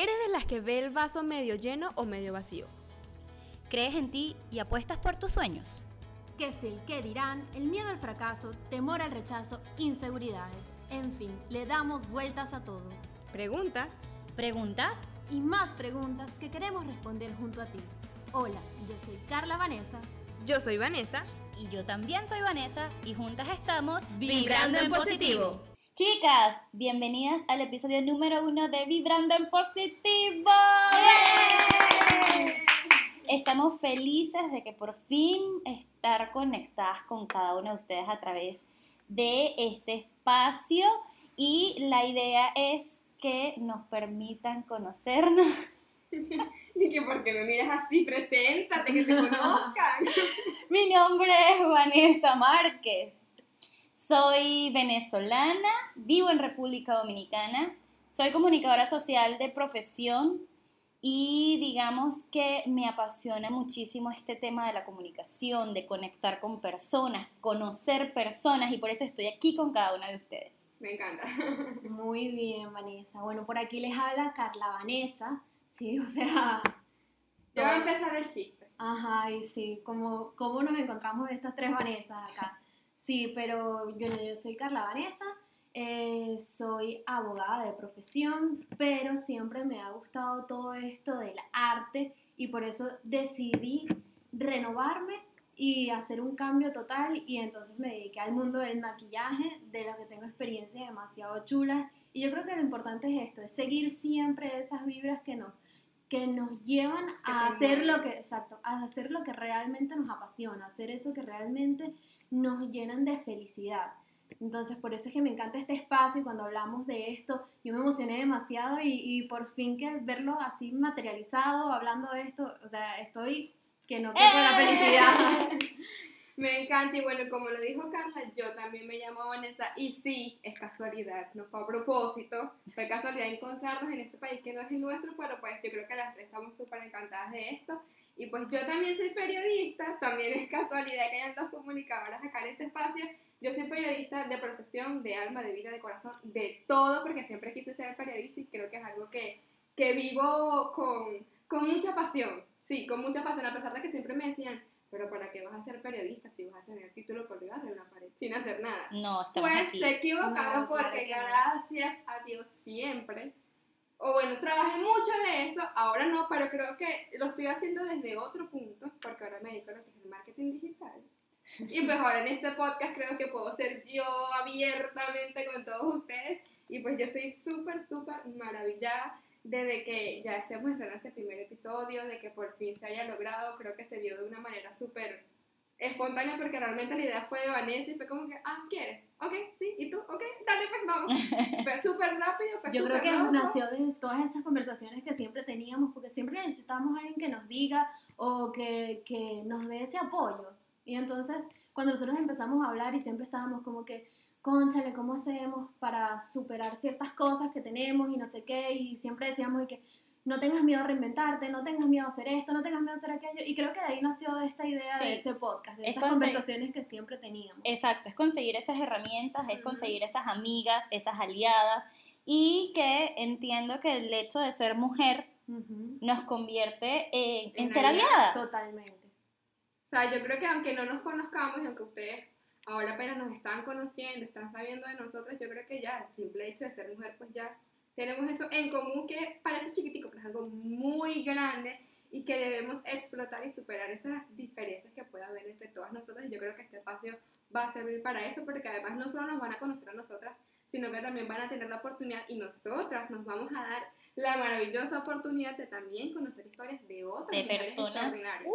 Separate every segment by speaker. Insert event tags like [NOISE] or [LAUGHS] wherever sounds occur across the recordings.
Speaker 1: ¿Eres de las que ve el vaso medio lleno o medio vacío?
Speaker 2: ¿Crees en ti y apuestas por tus sueños?
Speaker 3: ¿Qué es el qué dirán? El miedo al fracaso, temor al rechazo, inseguridades. En fin, le damos vueltas a todo.
Speaker 1: ¿Preguntas?
Speaker 2: ¿Preguntas?
Speaker 3: Y más preguntas que queremos responder junto a ti. Hola, yo soy Carla Vanessa.
Speaker 1: Yo soy Vanessa.
Speaker 2: Y yo también soy Vanessa y juntas estamos
Speaker 1: Vibrando en positivo.
Speaker 2: Chicas, bienvenidas al episodio número uno de Vibrando en Positivo. Estamos felices de que por fin estar conectadas con cada una de ustedes a través de este espacio y la idea es que nos permitan conocernos. [LAUGHS]
Speaker 4: y que porque me miras así, preséntate, que te [LAUGHS] conozcan.
Speaker 2: Mi nombre es Vanessa Márquez. Soy venezolana, vivo en República Dominicana, soy comunicadora social de profesión y digamos que me apasiona muchísimo este tema de la comunicación, de conectar con personas, conocer personas y por eso estoy aquí con cada una de ustedes.
Speaker 4: Me encanta. [LAUGHS]
Speaker 3: Muy bien, Vanessa. Bueno, por aquí les habla Carla Vanessa. Sí, [LAUGHS] o sea...
Speaker 4: Ya va a empezar el chiste.
Speaker 3: Ajá, y sí, como, cómo nos encontramos estas tres Vanessas acá. Sí, pero yo, yo soy Carla Vanessa, eh, soy abogada de profesión, pero siempre me ha gustado todo esto del arte y por eso decidí renovarme y hacer un cambio total y entonces me dediqué al mundo del maquillaje, de lo que tengo experiencias demasiado chulas. Y yo creo que lo importante es esto, es seguir siempre esas vibras que nos que nos llevan a hacer lo que, exacto, a hacer lo que realmente nos apasiona, hacer eso que realmente nos llenan de felicidad. Entonces, por eso es que me encanta este espacio y cuando hablamos de esto, yo me emocioné demasiado y, y por fin que verlo así materializado, hablando de esto, o sea, estoy que no tengo la felicidad. [LAUGHS]
Speaker 4: Me encanta y bueno, como lo dijo Carla, yo también me llamo Vanessa y sí, es casualidad, no fue a propósito, fue casualidad encontrarnos en este país que no es el nuestro, pero pues yo creo que las tres estamos súper encantadas de esto. Y pues yo también soy periodista, también es casualidad que hayan dos comunicadoras acá en este espacio. Yo soy periodista de profesión, de alma, de vida, de corazón, de todo, porque siempre quise ser periodista y creo que es algo que, que vivo con, con mucha pasión. Sí, con mucha pasión, a pesar de que siempre me decían, pero ¿para qué vas a ser periodista si vas a tener título colgado en la pared sin hacer nada?
Speaker 2: No, estamos
Speaker 4: Pues
Speaker 2: aquí.
Speaker 4: se equivocaron
Speaker 3: No,
Speaker 4: porque gracias a Dios siempre, o bueno, trabajé mucho de eso, ahora no, pero creo que lo estoy haciendo desde otro punto, porque ahora me dedico a lo que es el marketing digital. Y pues ahora en este podcast creo que puedo ser yo abiertamente con todos ustedes. Y pues yo estoy súper, súper maravillada desde que ya estemos estrenando este primer episodio, de que por fin se haya logrado. Creo que se dio de una manera súper espontánea porque realmente la idea fue de Vanessa y fue como que, ah, ¿quieres? Ok, sí, ¿y tú? Ok, dale, pues vamos. [LAUGHS] Fue súper rápido, fue
Speaker 3: Yo creo que
Speaker 4: loco.
Speaker 3: nació de todas esas conversaciones que siempre teníamos, porque siempre necesitábamos a alguien que nos diga o que, que nos dé ese apoyo. Y entonces, cuando nosotros empezamos a hablar y siempre estábamos como que, conchale, ¿cómo hacemos para superar ciertas cosas que tenemos y no sé qué? Y siempre decíamos que no tengas miedo a reinventarte, no tengas miedo a hacer esto, no tengas miedo a hacer aquello. Y creo que de ahí nació esta idea
Speaker 2: Sí.
Speaker 3: de ese podcast, de
Speaker 2: Es
Speaker 3: esas conversaciones que siempre teníamos.
Speaker 2: Exacto, es conseguir esas herramientas, es conseguir esas amigas, esas aliadas y que entiendo que el hecho de ser mujer
Speaker 3: Ujú.
Speaker 2: nos convierte en, en
Speaker 4: En
Speaker 2: ser
Speaker 4: aliadas,
Speaker 2: aliadas.
Speaker 3: Totalmente.
Speaker 4: O sea, yo creo que aunque no nos conozcamos y aunque ustedes ahora apenas nos están conociendo, están sabiendo de nosotros, yo creo que ya el simple hecho de ser mujer, pues ya tenemos eso en común que parece chiquitico, pero es algo muy grande y que debemos explotar y superar esas diferencias que puede haber entre todas nosotras. Y yo creo que este espacio va a servir para eso, porque además no solo nos van a conocer a nosotras, sino que también van a tener la oportunidad y nosotras nos vamos a dar la maravillosa oportunidad de también conocer historias de otras
Speaker 2: De personas.
Speaker 4: extraordinarias.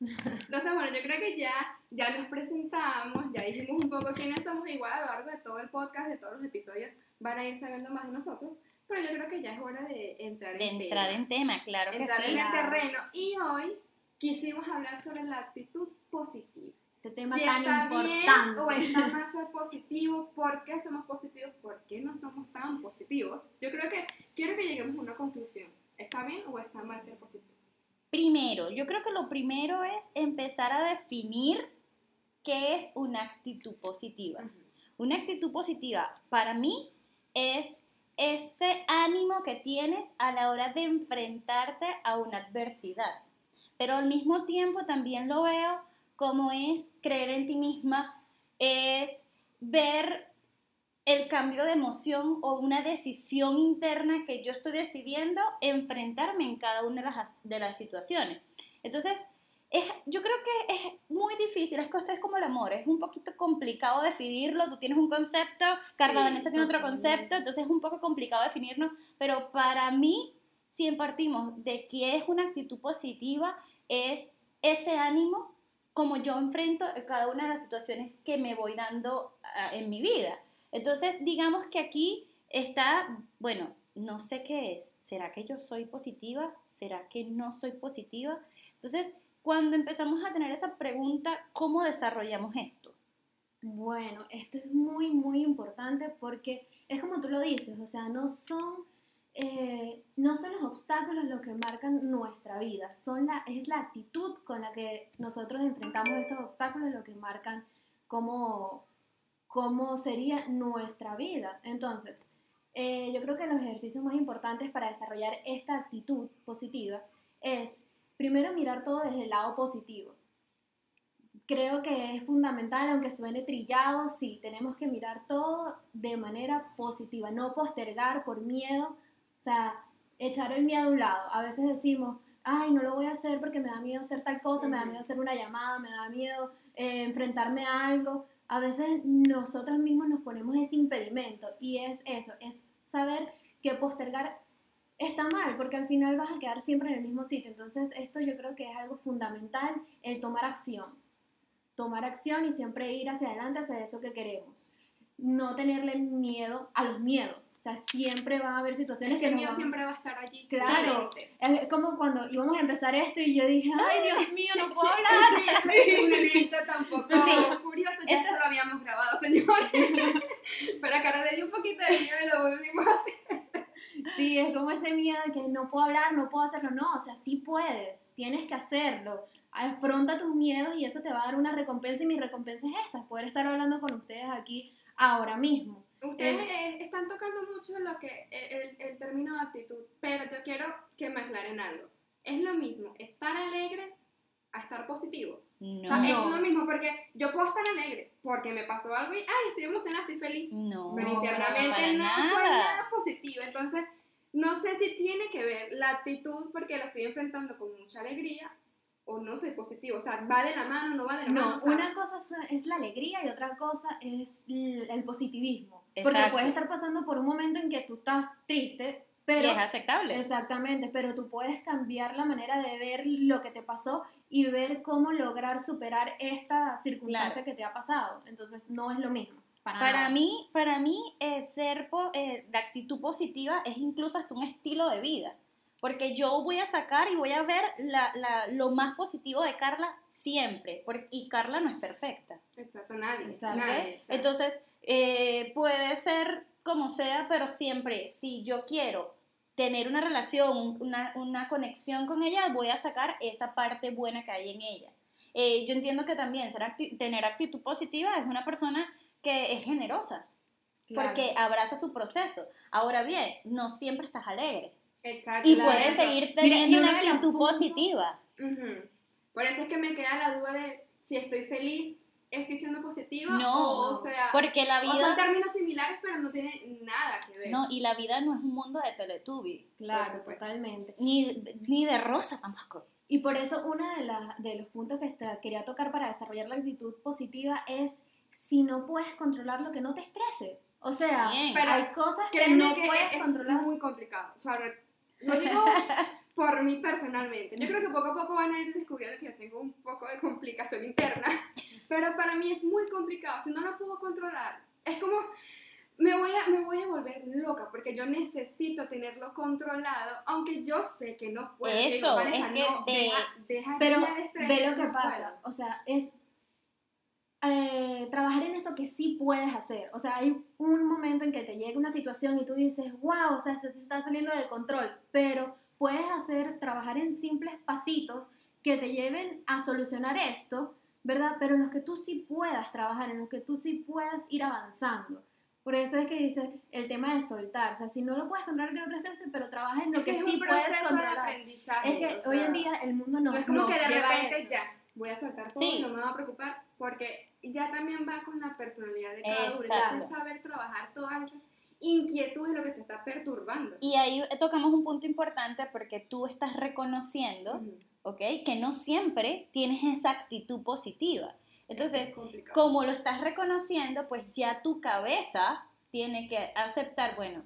Speaker 4: Entonces, bueno, yo creo que ya, ya nos presentamos, ya dijimos un poco quiénes somos, igual a lo largo de todo el podcast, de todos los episodios, van a ir sabiendo más de nosotros, pero yo creo que ya es hora de entrar
Speaker 2: De
Speaker 4: en
Speaker 2: entrar
Speaker 4: tema,
Speaker 2: en tema, claro que
Speaker 4: entrar
Speaker 2: sí.
Speaker 4: en el terreno. Y hoy quisimos hablar sobre la actitud positiva.
Speaker 3: Este tema
Speaker 4: Si
Speaker 3: tan
Speaker 4: está bien
Speaker 3: importante.
Speaker 4: o está mal ser positivo, ¿por qué somos positivos? ¿Por qué no somos tan positivos? Yo creo que quiero que lleguemos a una conclusión. ¿Está bien o está mal ser positivo?
Speaker 2: Primero, yo creo que lo primero es empezar a definir qué es una actitud positiva. Una actitud positiva para mí es ese ánimo que tienes a la hora de enfrentarte a una adversidad. Pero al mismo tiempo también lo veo como es creer en ti misma, es ver el cambio de emoción o una decisión interna que yo estoy decidiendo enfrentarme en cada una de las, de las situaciones. Entonces, es, yo creo que es muy difícil, es que esto es como el amor, es un poquito complicado definirlo, tú tienes un concepto, Carla
Speaker 3: Sí,
Speaker 2: Vanessa tiene otro concepto, entonces es un poco complicado definirlo, pero para mí, si partimos de que es una actitud positiva, es ese ánimo como yo enfrento cada una de las situaciones que me voy dando ah, en mi vida. Entonces, digamos que aquí está, bueno, no sé qué es. ¿Será que yo soy positiva? ¿Será que no soy positiva? Entonces, cuando empezamos a tener esa pregunta, ¿cómo desarrollamos esto?
Speaker 3: Bueno, esto es muy, muy importante porque es como tú lo dices, o sea, no son, eh, no son los obstáculos los que marcan nuestra vida, son la, es la actitud con la que nosotros enfrentamos estos obstáculos lo que marcan cómo, cómo sería nuestra vida. Entonces, eh, yo creo que los ejercicios más importantes para desarrollar esta actitud positiva es primero mirar todo desde el lado positivo creo que es fundamental, aunque suene trillado, sí, tenemos que mirar todo de manera positiva, no postergar por miedo, o sea, echar el miedo a un lado. A veces decimos, ay, no lo voy a hacer porque me da miedo hacer tal cosa, me da miedo hacer una llamada, me da miedo eh, enfrentarme a algo. A veces nosotros mismos nos ponemos ese impedimento y es eso, es saber que postergar está mal, porque al final vas a quedar siempre en el mismo sitio. Entonces, esto yo creo que es algo fundamental, el tomar acción. Tomar acción y siempre ir hacia adelante, hacia eso que queremos. No tenerle miedo a los miedos. O sea, siempre van a haber situaciones que
Speaker 4: el mío
Speaker 3: van-
Speaker 4: siempre va a estar allí.
Speaker 3: Claro. Es como cuando íbamos a empezar esto y yo dije, ay, Dios mío, no puedo hablar.
Speaker 4: Sí, esa es una anécdota tampoco
Speaker 2: Sí.
Speaker 4: curiosa, ya
Speaker 2: Eso-
Speaker 4: eso lo habíamos grabado, señores. [LAUGHS] Pero a Cara le dio un poquito de miedo y lo volvimos a hacer.
Speaker 3: Sí, es como ese miedo de que no puedo hablar, no puedo hacerlo. No, o sea, sí puedes, tienes que hacerlo. Afronta tus miedos y eso te va a dar una recompensa y mi recompensa es esta, poder estar hablando con ustedes aquí ahora mismo.
Speaker 4: Ustedes eh, están tocando mucho lo que el, el término de actitud, pero yo quiero que me aclaren algo. Es lo mismo estar alegre a estar positivo.
Speaker 2: No.
Speaker 4: O sea, es
Speaker 3: No.
Speaker 4: lo mismo porque yo puedo estar alegre porque me pasó algo y ay, estoy emocionada, estoy feliz.
Speaker 2: No,
Speaker 4: pero
Speaker 3: No,
Speaker 4: internamente
Speaker 2: para
Speaker 4: no soy
Speaker 2: nada
Speaker 4: positivo. Entonces, no sé si tiene que ver la actitud porque la estoy enfrentando con mucha alegría o no soy positivo. O sea, va de la mano, no va de la mano.
Speaker 3: No,
Speaker 4: o sea,
Speaker 3: una cosa es- la alegría y otra cosa es el positivismo. Porque
Speaker 2: Exacto.
Speaker 3: puedes estar pasando por un momento en que tú estás triste,
Speaker 2: Y
Speaker 3: pero...
Speaker 2: es aceptable.
Speaker 3: Exactamente, pero tú puedes cambiar la manera de ver lo que te pasó y ver cómo lograr superar esta circunstancia
Speaker 2: Claro.
Speaker 3: que te ha pasado. Entonces, no es lo mismo. Para,
Speaker 2: mí, para mí eh, ser po- eh, la actitud positiva es incluso hasta un estilo de vida. Porque yo voy a sacar y voy a ver la- la- lo más positivo de Carla siempre. porque- y Carla no es perfecta.
Speaker 4: Exacto, nadie.
Speaker 2: Entonces, eh, puede ser como sea, pero siempre, si yo quiero tener una relación, una, una conexión con ella, voy a sacar esa parte buena que hay en ella. Eh, yo entiendo que también ser acti- tener actitud positiva es una persona que es generosa,
Speaker 3: Claro.
Speaker 2: porque abraza su proceso. Ahora bien, no siempre estás alegre.
Speaker 4: Exacto.
Speaker 2: Y puedes
Speaker 4: Eso.
Speaker 2: seguir
Speaker 3: Mira,
Speaker 2: teniendo
Speaker 3: uno
Speaker 2: una actitud
Speaker 3: puntos-
Speaker 2: positiva.
Speaker 4: Ujú. Por eso es que me queda la duda de si estoy feliz, estoy siendo positiva
Speaker 2: No,
Speaker 4: o, o sea,
Speaker 2: Porque la
Speaker 4: o son
Speaker 2: vida...
Speaker 4: términos similares pero no tienen nada que ver.
Speaker 2: No, y la vida no es un mundo de Teletubby,
Speaker 3: Claro, totalmente.
Speaker 2: ni, ni de rosa tampoco.
Speaker 3: Y por eso uno de, las- de los puntos que está- quería tocar para desarrollar la actitud positiva es si no puedes controlar lo que no te estrese. O sea,
Speaker 2: Bien.
Speaker 4: Pero
Speaker 3: hay cosas que no
Speaker 4: que
Speaker 3: puedes
Speaker 4: es
Speaker 3: controlar.
Speaker 4: muy complicado. O sea, lo [LAUGHS] digo por mí personalmente. Yo creo que poco a poco van a ir descubriendo que yo tengo un poco de complicación interna. Pero para mí es muy complicado. Si no lo puedo controlar, es como me voy a, me voy a volver loca porque yo necesito tenerlo controlado, aunque yo sé que no puedo. Digo,
Speaker 2: Eso, es que
Speaker 4: no,
Speaker 2: de-
Speaker 4: deja, deja
Speaker 3: Pero ve lo que pasa. O sea, es eh, trabajar en eso que sí puedes hacer. O sea, hay un momento en que te llega una situación y tú dices, wow, o sea, esto se está saliendo de control. Pero puedes hacer, trabajar en simples pasitos que te lleven a solucionar esto, ¿verdad? Pero en los que tú sí puedas trabajar, en los que tú sí puedas ir avanzando. Por eso es que dice el tema de soltar. O sea, si no lo puedes controlar, que no te estreses, pero trabaja en lo
Speaker 4: Es
Speaker 3: que
Speaker 4: es
Speaker 3: sí puedes controlar. Es que
Speaker 4: o
Speaker 3: hoy
Speaker 4: sea,
Speaker 3: en día el mundo nos,
Speaker 4: no es como
Speaker 3: nos
Speaker 4: que de repente ya voy a soltar todo
Speaker 2: Sí.
Speaker 4: y no me va a preocupar porque ya también va con la personalidad de cada uno. Entonces saber trabajar todas esas inquietudes lo que te está perturbando.
Speaker 2: Y ahí tocamos un punto importante porque tú estás reconociendo,
Speaker 4: Ujú.
Speaker 2: ¿ok? Que no siempre tienes esa actitud positiva. Entonces,
Speaker 4: es
Speaker 2: como lo estás reconociendo, pues ya tu cabeza tiene que aceptar, bueno,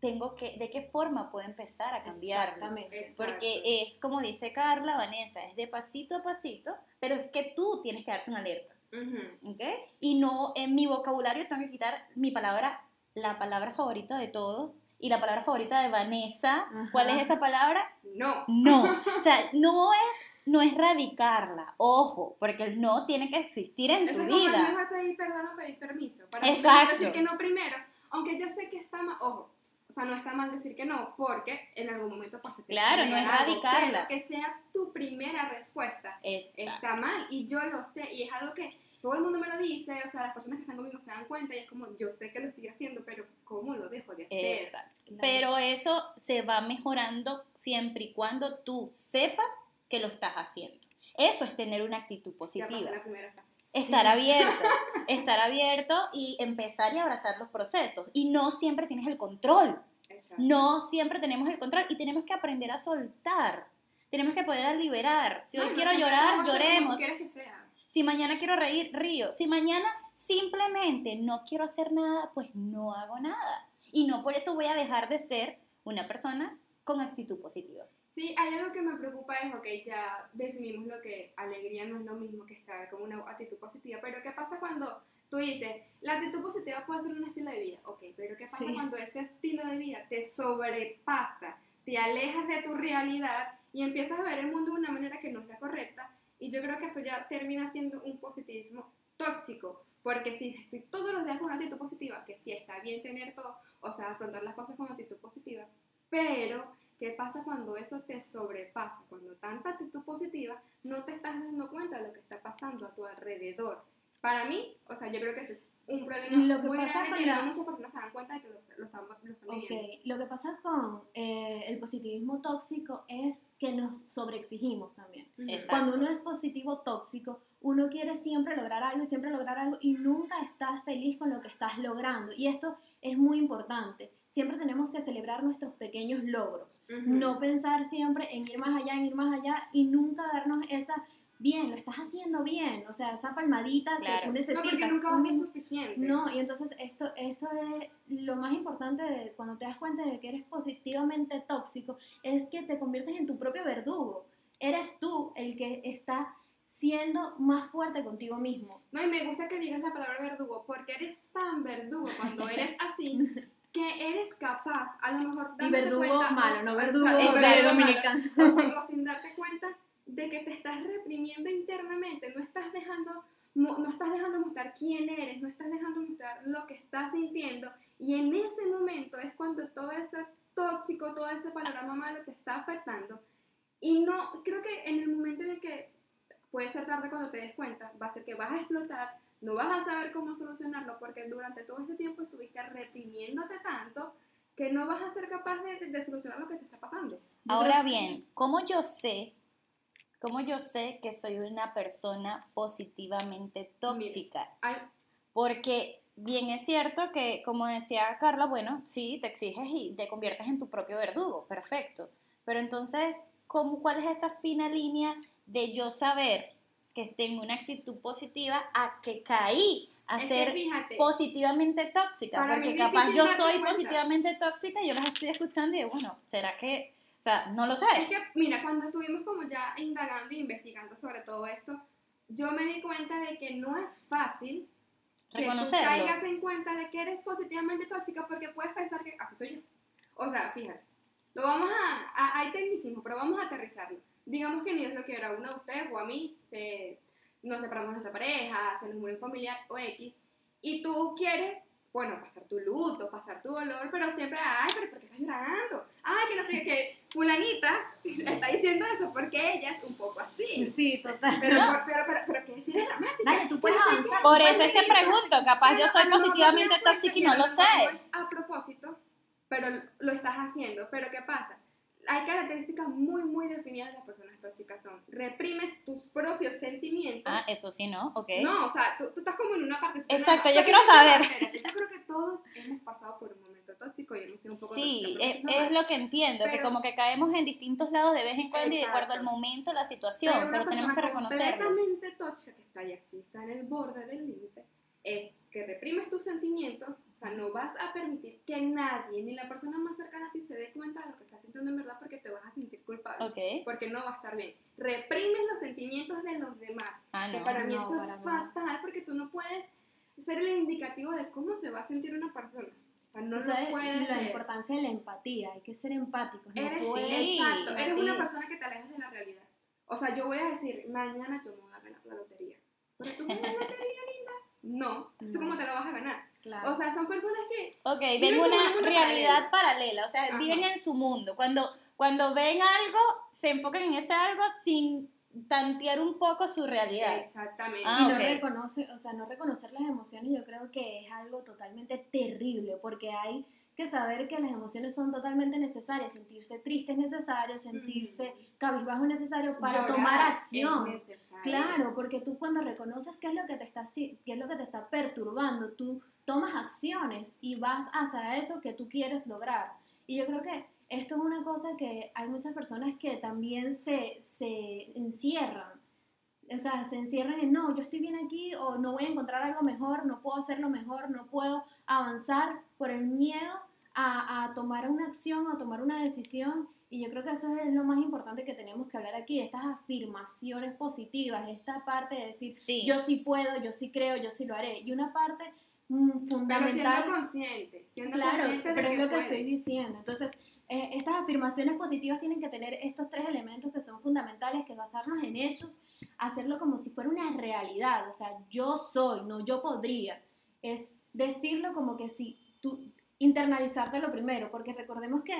Speaker 2: tengo que, ¿de qué forma puedo empezar a cambiarlo?
Speaker 3: Exactamente.
Speaker 4: Exacto.
Speaker 2: Porque es como dice Carla, Vanessa, es de pasito a pasito, pero es que tú tienes que darte una alerta,
Speaker 4: Ujú.
Speaker 2: ¿ok? Y no en mi vocabulario tengo que quitar mi palabra, la palabra favorita de todos, y la palabra favorita de Vanessa. ¿Cuál es esa palabra?
Speaker 4: No.
Speaker 2: No. [LAUGHS] O sea, no es, no es radicarla, ojo, porque el no tiene que existir en
Speaker 4: Eso
Speaker 2: tu
Speaker 4: es como es
Speaker 2: vida.
Speaker 4: mejor pedir perdón o pedir permiso. Para
Speaker 2: Exacto.
Speaker 4: decir que no primero. Aunque yo sé que está mal, ojo, o sea, no está mal decir que no, porque en algún momento pues
Speaker 2: Claro, no es radicarla.
Speaker 4: que sea tu primera respuesta.
Speaker 2: Exacto.
Speaker 4: Está mal y yo lo sé y es algo que todo el mundo me lo dice, o sea, las personas que están conmigo se dan cuenta y es como, yo sé que lo estoy haciendo, pero ¿cómo lo dejo de hacer?
Speaker 2: Exacto.
Speaker 3: Claro.
Speaker 2: Pero eso se va mejorando siempre y cuando tú sepas que lo estás haciendo. Eso es tener una actitud
Speaker 4: Ya
Speaker 2: positiva.
Speaker 4: pasé la primera fase.
Speaker 2: Estar abierto, [LAUGHS] estar abierto y empezar y abrazar los procesos. Y no siempre tienes el control.
Speaker 4: Exacto.
Speaker 2: No siempre tenemos el control y tenemos que aprender a soltar. Tenemos que poder liberar. Si
Speaker 4: No,
Speaker 2: hoy
Speaker 4: no
Speaker 2: quiero llorar, lloremos.
Speaker 4: que sea.
Speaker 2: Si mañana quiero reír, río. Si mañana simplemente no quiero hacer nada, pues no hago nada. Y no por eso voy a dejar de ser una persona con actitud positiva.
Speaker 4: Sí, hay algo que me preocupa es, ok, ya definimos lo que alegría no es lo mismo que estar con una actitud positiva, pero ¿qué pasa cuando tú dices, la actitud positiva puede ser un estilo de vida? Ok, pero ¿qué pasa
Speaker 3: Sí.
Speaker 4: cuando ese estilo de vida te sobrepasa, te alejas de tu realidad y empiezas a ver el mundo de una manera que no es la correcta? Y yo creo que eso ya termina siendo un positivismo tóxico, porque si estoy todos los días con una actitud positiva, que sí está bien tener todo, o sea, afrontar las cosas con actitud positiva, pero ¿qué pasa cuando eso te sobrepasa? Cuando tanta actitud positiva no te estás dando cuenta de lo que está pasando a tu alrededor. Para mí, o sea, yo creo que ese es un problema
Speaker 3: Lo que
Speaker 4: muy
Speaker 3: pasa
Speaker 4: grande
Speaker 3: con
Speaker 4: que
Speaker 3: la-
Speaker 4: muchas personas se dan cuenta de que lo, lo están, lo están
Speaker 3: Ok,
Speaker 4: viviendo.
Speaker 3: lo que pasa con eh, el positivismo tóxico es que nos sobreexigimos también.
Speaker 2: Exacto.
Speaker 3: Cuando uno es positivo tóxico, uno quiere siempre lograr algo y siempre lograr algo y nunca estás feliz con lo que estás logrando. Y esto es muy importante. Siempre tenemos que celebrar nuestros pequeños logros. No pensar siempre en ir más allá, en ir más allá y nunca darnos esa, bien, lo estás haciendo bien. O sea, esa palmadita
Speaker 2: Claro.
Speaker 3: que tú
Speaker 4: No,
Speaker 3: necesitas.
Speaker 4: porque nunca va a ser suficiente.
Speaker 3: no, y entonces esto, esto es lo más importante de cuando te das cuenta de que eres positivamente tóxico, es que te conviertes en tu propio verdugo. Eres tú el que está siendo más fuerte contigo mismo.
Speaker 4: No, y me gusta que digas la palabra verdugo, porque eres tan verdugo cuando eres [LAUGHS] así, que eres capaz, a lo mejor
Speaker 3: Y
Speaker 4: dándote
Speaker 3: verdugo
Speaker 4: cuenta,
Speaker 3: malo,
Speaker 4: o-
Speaker 3: no
Speaker 4: o
Speaker 3: verdugo
Speaker 4: sea, verdugo malo,
Speaker 3: dominicano.
Speaker 4: o sin, o darte cuenta de que te estás reprimiendo internamente, no estás dejando no estás dejando mostrar quién eres, no estás dejando mostrar lo que estás sintiendo y en ese momento es cuando todo ese tóxico, todo ese panorama malo te está afectando y no, creo que en el momento en el que puede ser tarde cuando te des cuenta, va a ser que vas a explotar, no vas a saber cómo solucionarlo porque durante todo este tiempo estuviste reprimiéndote tanto que no vas a ser capaz de, de- de solucionar lo que te está pasando.
Speaker 2: Ahora bien, ¿cómo yo sé, cómo yo sé que soy una persona positivamente tóxica? Porque bien es cierto que, como decía Carla, bueno, sí, te exiges y te conviertes en tu propio verdugo, perfecto. Pero entonces, ¿cómo, ¿cuál es esa fina línea de yo saber que tengo una actitud positiva a que caí a
Speaker 4: es
Speaker 2: ser
Speaker 4: fíjate,
Speaker 2: positivamente tóxica? Porque capaz yo soy
Speaker 4: cuenta.
Speaker 2: positivamente tóxica y yo las estoy escuchando y digo, bueno, ¿será que...? O sea, no lo sé.
Speaker 4: Es que, mira, cuando estuvimos como ya indagando e investigando sobre todo esto, yo me di cuenta de que no es fácil que tú
Speaker 2: Reconocerlo.
Speaker 4: caigas en cuenta de que eres positivamente tóxica porque puedes pensar que así soy yo. O sea, fíjate, lo vamos a, a- hay tecnicismo, pero vamos a aterrizarlo. Digamos que ni Dios lo quiera, a uno de ustedes o a mí, se, nos separamos de nuestra pareja, se nos murió un familiar o X, y tú quieres, bueno, pasar tu luto, pasar tu dolor, pero siempre, ay, pero ¿por qué estás llorando? Ay, que no sé qué, que fulanita está diciendo eso porque ella es un poco así.
Speaker 3: Sí, total.
Speaker 4: Pero, pero, pero, pero, pero que si eres dramática.
Speaker 3: Dale, tú puedes avanzar.
Speaker 4: que-
Speaker 2: Por eso es que pregunto, capaz
Speaker 4: pero
Speaker 2: yo soy positivamente tóxica y no lo sé.
Speaker 4: No es a propósito, pero lo estás haciendo. Pero ¿qué pasa? Hay características muy, muy definidas de las personas tóxicas. Son, reprimes tus propios sentimientos.
Speaker 2: Ah, eso sí, ¿no? Ok.
Speaker 4: No, o sea, tú, tú estás como en una parte.
Speaker 2: Exacto, yo quiero saber.
Speaker 4: yo creo que todos hemos pasado por un momento tóxico y hemos sido un poco
Speaker 2: Sí,
Speaker 4: tóxicas, pero
Speaker 2: es, es
Speaker 4: normal.
Speaker 2: lo que entiendo, que
Speaker 4: Pero-
Speaker 2: como que caemos en distintos lados de vez en cuando y de acuerdo al
Speaker 4: Exacto.
Speaker 2: momento, la situación,
Speaker 4: una
Speaker 2: pero, tenemos que reconocerlo.
Speaker 4: completamente tóxica que está ya así, está en el borde del límite, es que reprimes tus sentimientos, o sea, no vas a permitir que nadie, ni la persona más cercana a ti, se dé cuenta de lo que estás sintiendo en verdad porque te vas a sentir culpable.
Speaker 2: Ok.
Speaker 4: Porque no va a estar bien. Reprimes los sentimientos de los demás.
Speaker 2: Ah,
Speaker 4: que
Speaker 2: no.
Speaker 4: para mí
Speaker 3: no,
Speaker 4: esto es
Speaker 3: nada.
Speaker 4: fatal porque tú no puedes ser el indicativo de cómo se va a sentir una persona. O sea, no
Speaker 3: sabes la
Speaker 4: hacer.
Speaker 3: importancia de la empatía, hay que ser empáticos. No
Speaker 4: Eres,
Speaker 2: sí,
Speaker 4: exacto, eres
Speaker 2: sí.
Speaker 4: una persona que te alejas de la realidad. O sea, yo voy a decir, mañana yo me voy a ganar la lotería. Pero tú ganas la lotería, linda. No, ¿tú
Speaker 3: No.
Speaker 4: cómo te la vas a ganar?
Speaker 3: Claro.
Speaker 4: O sea, son personas que
Speaker 2: Ok,
Speaker 4: Viven
Speaker 2: ven una
Speaker 4: un mundo
Speaker 2: realidad paralela, o sea,
Speaker 4: Ajá.
Speaker 2: viven en su mundo. Cuando, cuando ven algo, se enfocan en ese algo sin tantear un poco su realidad.
Speaker 4: Exactamente.
Speaker 2: Ah,
Speaker 3: y no reconoce, o sea, no reconocer las emociones yo creo que es algo totalmente terrible porque hay que saber que las emociones son totalmente necesarias, sentirse triste es necesario, sentirse cabizbajo es necesario para
Speaker 4: Llorar
Speaker 3: tomar
Speaker 4: es
Speaker 3: acción.
Speaker 4: necesario.
Speaker 3: Claro, porque tú cuando reconoces qué es lo que te está qué es lo que te está perturbando, tú tomas acciones y vas hacia eso que tú quieres lograr. Y yo creo que esto es una cosa que hay muchas personas que también se, se encierran. O sea, se encierran en no, yo estoy bien aquí o no voy a encontrar algo mejor, no puedo hacerlo mejor, no puedo avanzar por el miedo a, a tomar una acción a tomar una decisión. Y yo creo que eso es lo más importante que tenemos que hablar aquí, estas afirmaciones positivas, esta parte de decir,
Speaker 2: Sí.
Speaker 3: yo sí puedo, yo sí creo, yo sí lo haré. Y una parte mm,
Speaker 4: Pero
Speaker 3: fundamental
Speaker 4: siendo consciente, siendo
Speaker 3: Claro,
Speaker 4: consciente de
Speaker 3: pero
Speaker 4: que
Speaker 3: es lo que
Speaker 4: puedes.
Speaker 3: estoy diciendo. Entonces, eh, estas afirmaciones positivas tienen que tener estos tres elementos que son fundamentales, que es basarnos en hechos, hacerlo como si fuera una realidad. O sea, yo soy, no yo podría. Es decirlo como que si tú internalizártelo primero, porque recordemos que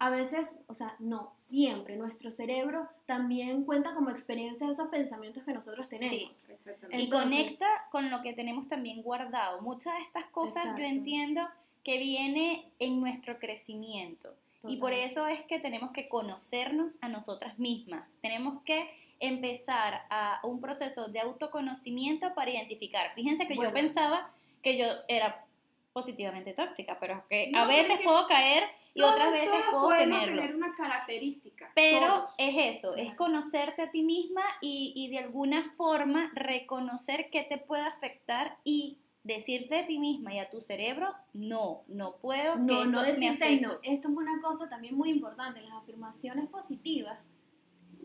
Speaker 3: a veces, o sea, no, siempre nuestro cerebro también cuenta como experiencia de esos pensamientos que nosotros tenemos.
Speaker 2: Sí.
Speaker 4: Exactamente.
Speaker 2: y conecta con lo que tenemos también guardado. Muchas de estas cosas
Speaker 3: Exacto.
Speaker 2: yo entiendo que viene en nuestro crecimiento. Y por
Speaker 3: Total.
Speaker 2: eso es que tenemos que conocernos a nosotras mismas. Tenemos que empezar a un proceso de autoconocimiento para identificar. Fíjense que
Speaker 3: Bueno.
Speaker 2: yo pensaba que yo era positivamente tóxica, pero que
Speaker 4: No,
Speaker 2: a veces
Speaker 4: es que
Speaker 2: puedo caer y
Speaker 4: Todos-
Speaker 2: otras veces puedo tenerlo.
Speaker 4: tener una característica.
Speaker 2: Pero
Speaker 4: todos.
Speaker 2: es eso, es conocerte a ti misma y, y de alguna forma reconocer qué te puede afectar y decirte a ti misma y a tu cerebro, no, no puedo, que
Speaker 3: No, no decirte no. Esto es una cosa también muy importante. Las afirmaciones positivas,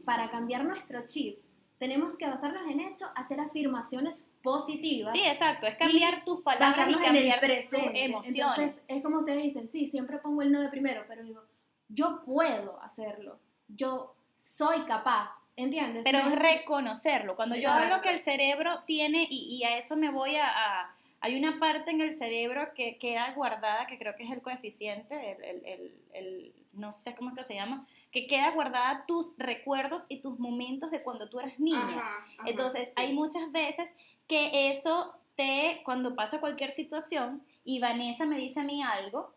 Speaker 3: para cambiar nuestro chip, tenemos que basarnos en hechos, hacer afirmaciones positivas.
Speaker 2: Sí, exacto, es cambiar tus palabras y cambiar tus emociones.
Speaker 3: Entonces, es como ustedes dicen, sí, siempre pongo el no de primero, pero digo, yo puedo hacerlo, yo soy capaz, ¿entiendes?
Speaker 2: Pero es reconocerlo. Cuando yo hablo que el cerebro tiene, y, y a eso me voy a, a- Hay una parte en el cerebro que queda guardada, que creo que es el coeficiente, el, el- el- el- no sé cómo es que se llama, que queda guardada tus recuerdos y tus momentos de cuando tú eras niña.
Speaker 4: Ajá, ajá,
Speaker 2: Entonces,
Speaker 4: sí.
Speaker 2: hay muchas veces que eso te, cuando pasa cualquier situación y Vanessa me dice a mí algo,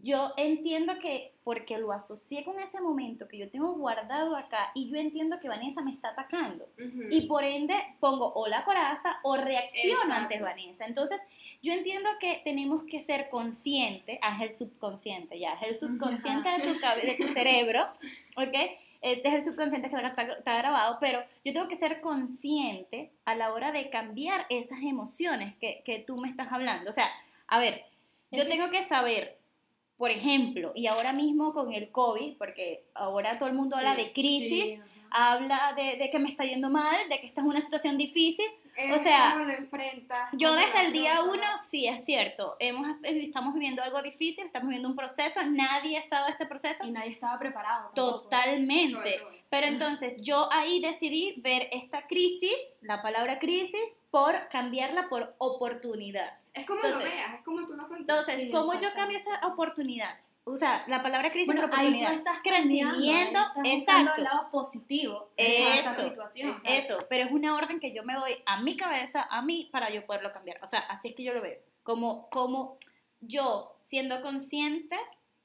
Speaker 2: yo entiendo que, porque lo asocié con ese momento que yo tengo guardado acá y yo entiendo que Vanessa me está atacando. Y por ende pongo o la coraza o reacciono
Speaker 4: Exacto.
Speaker 2: ante Vanessa. Entonces, yo entiendo que tenemos que ser conscientes, ah, es el subconsciente ya, es el subconsciente de tu, de tu cerebro, [LAUGHS] ¿ok? Es el subconsciente que está, está grabado, pero yo tengo que ser consciente a la hora de cambiar esas emociones que, que tú me estás hablando. O sea, a ver, yo tengo que saber, por ejemplo, y ahora mismo con el COVID, porque ahora todo el mundo habla
Speaker 4: Sí,
Speaker 2: de crisis,
Speaker 3: Sí,
Speaker 2: habla de, de que me está yendo mal, de que esta es una situación difícil. O sea,
Speaker 4: lo enfrentas,
Speaker 2: Yo desde el día uno, sí, es cierto, hemos, estamos viviendo algo difícil, estamos viviendo un proceso, nadie sabe este proceso
Speaker 3: Y nadie estaba preparado. tampoco.
Speaker 2: totalmente. Pero entonces yo ahí decidí ver esta crisis, la palabra crisis, por cambiarla por oportunidad.
Speaker 4: Es como
Speaker 2: Entonces-
Speaker 4: lo veas, es como tú lo.
Speaker 2: Entonces, ¿cómo yo cambio esa oportunidad? O sea, la palabra crisis
Speaker 3: Bueno,
Speaker 2: por
Speaker 3: ahí tú
Speaker 2: oportunidad.
Speaker 3: estás ahí estás
Speaker 2: exacto.
Speaker 3: el lado positivo de esta
Speaker 2: Eso,
Speaker 3: situación.
Speaker 2: Eso, pero es una orden que yo me doy a mi cabeza, a mí, para yo poderlo cambiar. O sea, así es que yo lo veo. Como, como yo, siendo consciente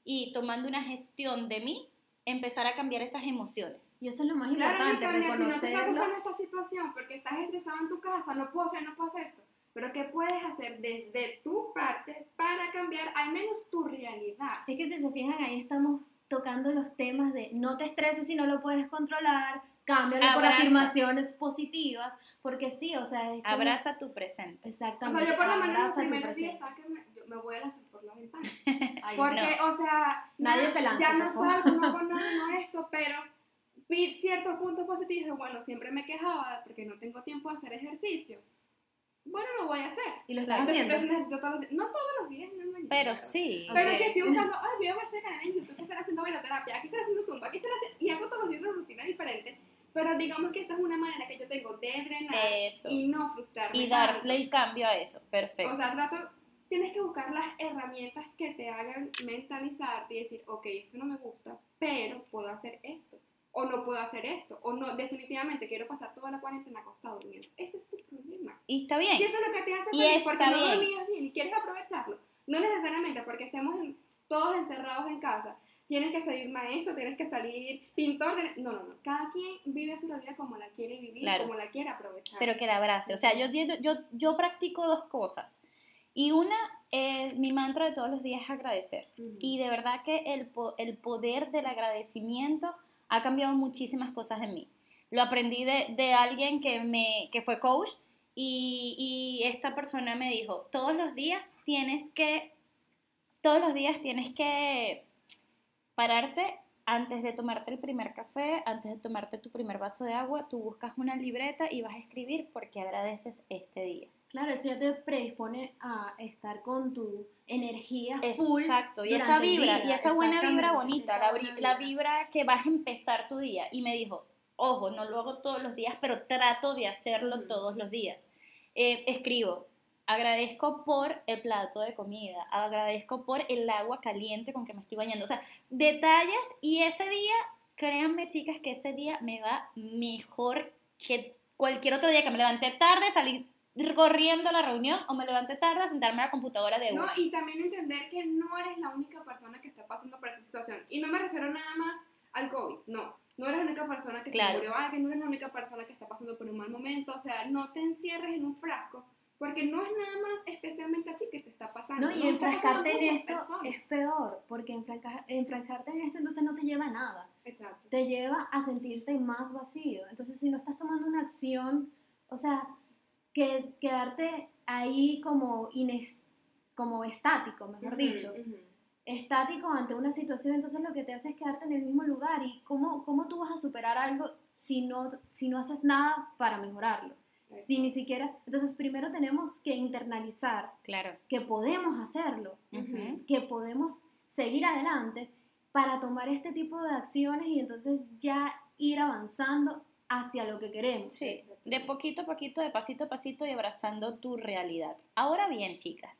Speaker 2: y tomando una gestión de mí, empezar a cambiar esas emociones.
Speaker 3: Y eso es lo más
Speaker 4: Claro,
Speaker 3: importante,
Speaker 4: Nicole, si no te está
Speaker 3: reconocerlo.
Speaker 4: gustando esta situación porque estás estresado en tu casa, no puedo hacer, no puedo hacer esto. Pero ¿qué puedes hacer desde tu parte para cambiar al menos tu realidad?
Speaker 3: Es que si se fijan, ahí estamos tocando los temas de no te estreses si no lo puedes controlar, cámbialo por
Speaker 2: Abraza.
Speaker 3: afirmaciones positivas, porque sí, o sea, es como-
Speaker 2: Abraza tu presente.
Speaker 4: O
Speaker 3: Exactamente.
Speaker 4: sea, yo por lo menos los primeros días me, yo me voy a lanzar por la ventana. [LAUGHS]
Speaker 3: Ay,
Speaker 4: Porque,
Speaker 2: no.
Speaker 4: o sea,
Speaker 3: Nadie
Speaker 4: ya-
Speaker 3: se lanza,
Speaker 4: ya
Speaker 3: por
Speaker 4: no salgo, no hago [LAUGHS] nada, no esto, pero vi ciertos puntos positivos. Bueno, siempre me quejaba porque no tengo tiempo de hacer ejercicio. Bueno, lo voy a hacer.
Speaker 3: Y lo estás
Speaker 4: Entonces,
Speaker 3: haciendo.
Speaker 4: entonces necesito todos los días, no todos los días, no,
Speaker 2: Pero sí.
Speaker 4: Pero
Speaker 3: Ok.
Speaker 4: si estoy buscando, ay, voy a ver este canal en YouTube que están haciendo bailoterapia, aquí están haciendo zumba, aquí están haciendo, y hago todos los días una rutina diferente. Pero digamos que esa es una manera que yo tengo de drenar
Speaker 2: Eso.
Speaker 4: y no frustrarme.
Speaker 2: Y darle el cambio a eso. Perfecto.
Speaker 4: O sea, trato, tienes que buscar las herramientas que te hagan mentalizarte y decir, ok, esto no me gusta, pero puedo hacer esto. O no puedo hacer esto. O no, definitivamente quiero pasar toda la cuarentena acostado durmiendo. Ese es tu problema.
Speaker 2: y está bien.
Speaker 4: Si eso es lo que te hace
Speaker 2: Y
Speaker 4: feliz porque no
Speaker 2: bien.
Speaker 4: dormías bien y quieres aprovecharlo, no necesariamente porque estemos en- todos encerrados en casa, tienes que salir maestro, tienes que salir pintor, no, no, no, cada quien vive su realidad como la quiere vivir,
Speaker 2: Claro.
Speaker 4: como la quiere aprovechar.
Speaker 2: pero que la abrace. O sea, yo, yo, yo practico dos cosas. Y una, eh, mi mantra de todos los días es agradecer. Y de verdad que el, el poder del agradecimiento ha cambiado muchísimas cosas en mí. Lo aprendí de, de alguien que, me, que fue coach y, y esta persona me dijo, todos los días tienes que, todos los días tienes que pararte antes de tomarte el primer café, antes de tomarte tu primer vaso de agua, tú buscas una libreta y vas a escribir porque agradeces este día.
Speaker 3: Claro, eso ya te predispone a estar con tu energía full.
Speaker 2: Exacto, y esa vibra, y esa buena vibra bonita, la,
Speaker 3: vibra.
Speaker 2: que vas a empezar tu día. Y me dijo, ojo, no lo hago todos los días, pero trato de hacerlo todos los días. Eh, escribo, agradezco por el plato de comida, agradezco por el agua caliente con que me estoy bañando. O sea, detalles y ese día, créanme chicas, que ese día me va mejor que cualquier otro día que me levanté tarde, salí corriendo a la reunión o me levanté tarde a sentarme a la computadora de
Speaker 4: No,
Speaker 2: una.
Speaker 4: y también entender que no eres la única persona que está pasando por esa situación. Y no me refiero nada más al COVID, no. No eres la única persona que
Speaker 2: Claro.
Speaker 4: se murió alguien, no eres la única persona que está pasando por un mal momento. O sea, no te encierres en un frasco, porque no es nada más especialmente a ti que te está pasando.
Speaker 3: No, y
Speaker 4: pasando
Speaker 3: enfrascarte en esto
Speaker 4: personas.
Speaker 3: es peor, porque enfranca- enfrascarte en esto entonces no te lleva a nada.
Speaker 4: Exacto.
Speaker 3: te lleva a sentirte más vacío. Entonces, si no estás tomando una acción, o sea, que quedarte ahí como, ines- como estático, mejor
Speaker 4: Ujú,
Speaker 3: dicho,
Speaker 4: ujú.
Speaker 3: estático ante una situación, entonces lo que te hace es quedarte en el mismo lugar. ¿Y cómo, cómo tú vas a superar algo si no, si no haces nada para mejorarlo? Si ni siquiera, entonces primero tenemos que internalizar
Speaker 2: Claro.
Speaker 3: que podemos hacerlo,
Speaker 2: Ujú.
Speaker 3: que podemos seguir adelante para tomar este tipo de acciones y entonces ya ir avanzando hacia lo que queremos.
Speaker 2: Sí, de poquito a poquito, de pasito a pasito y abrazando tu realidad. Ahora bien, chicas,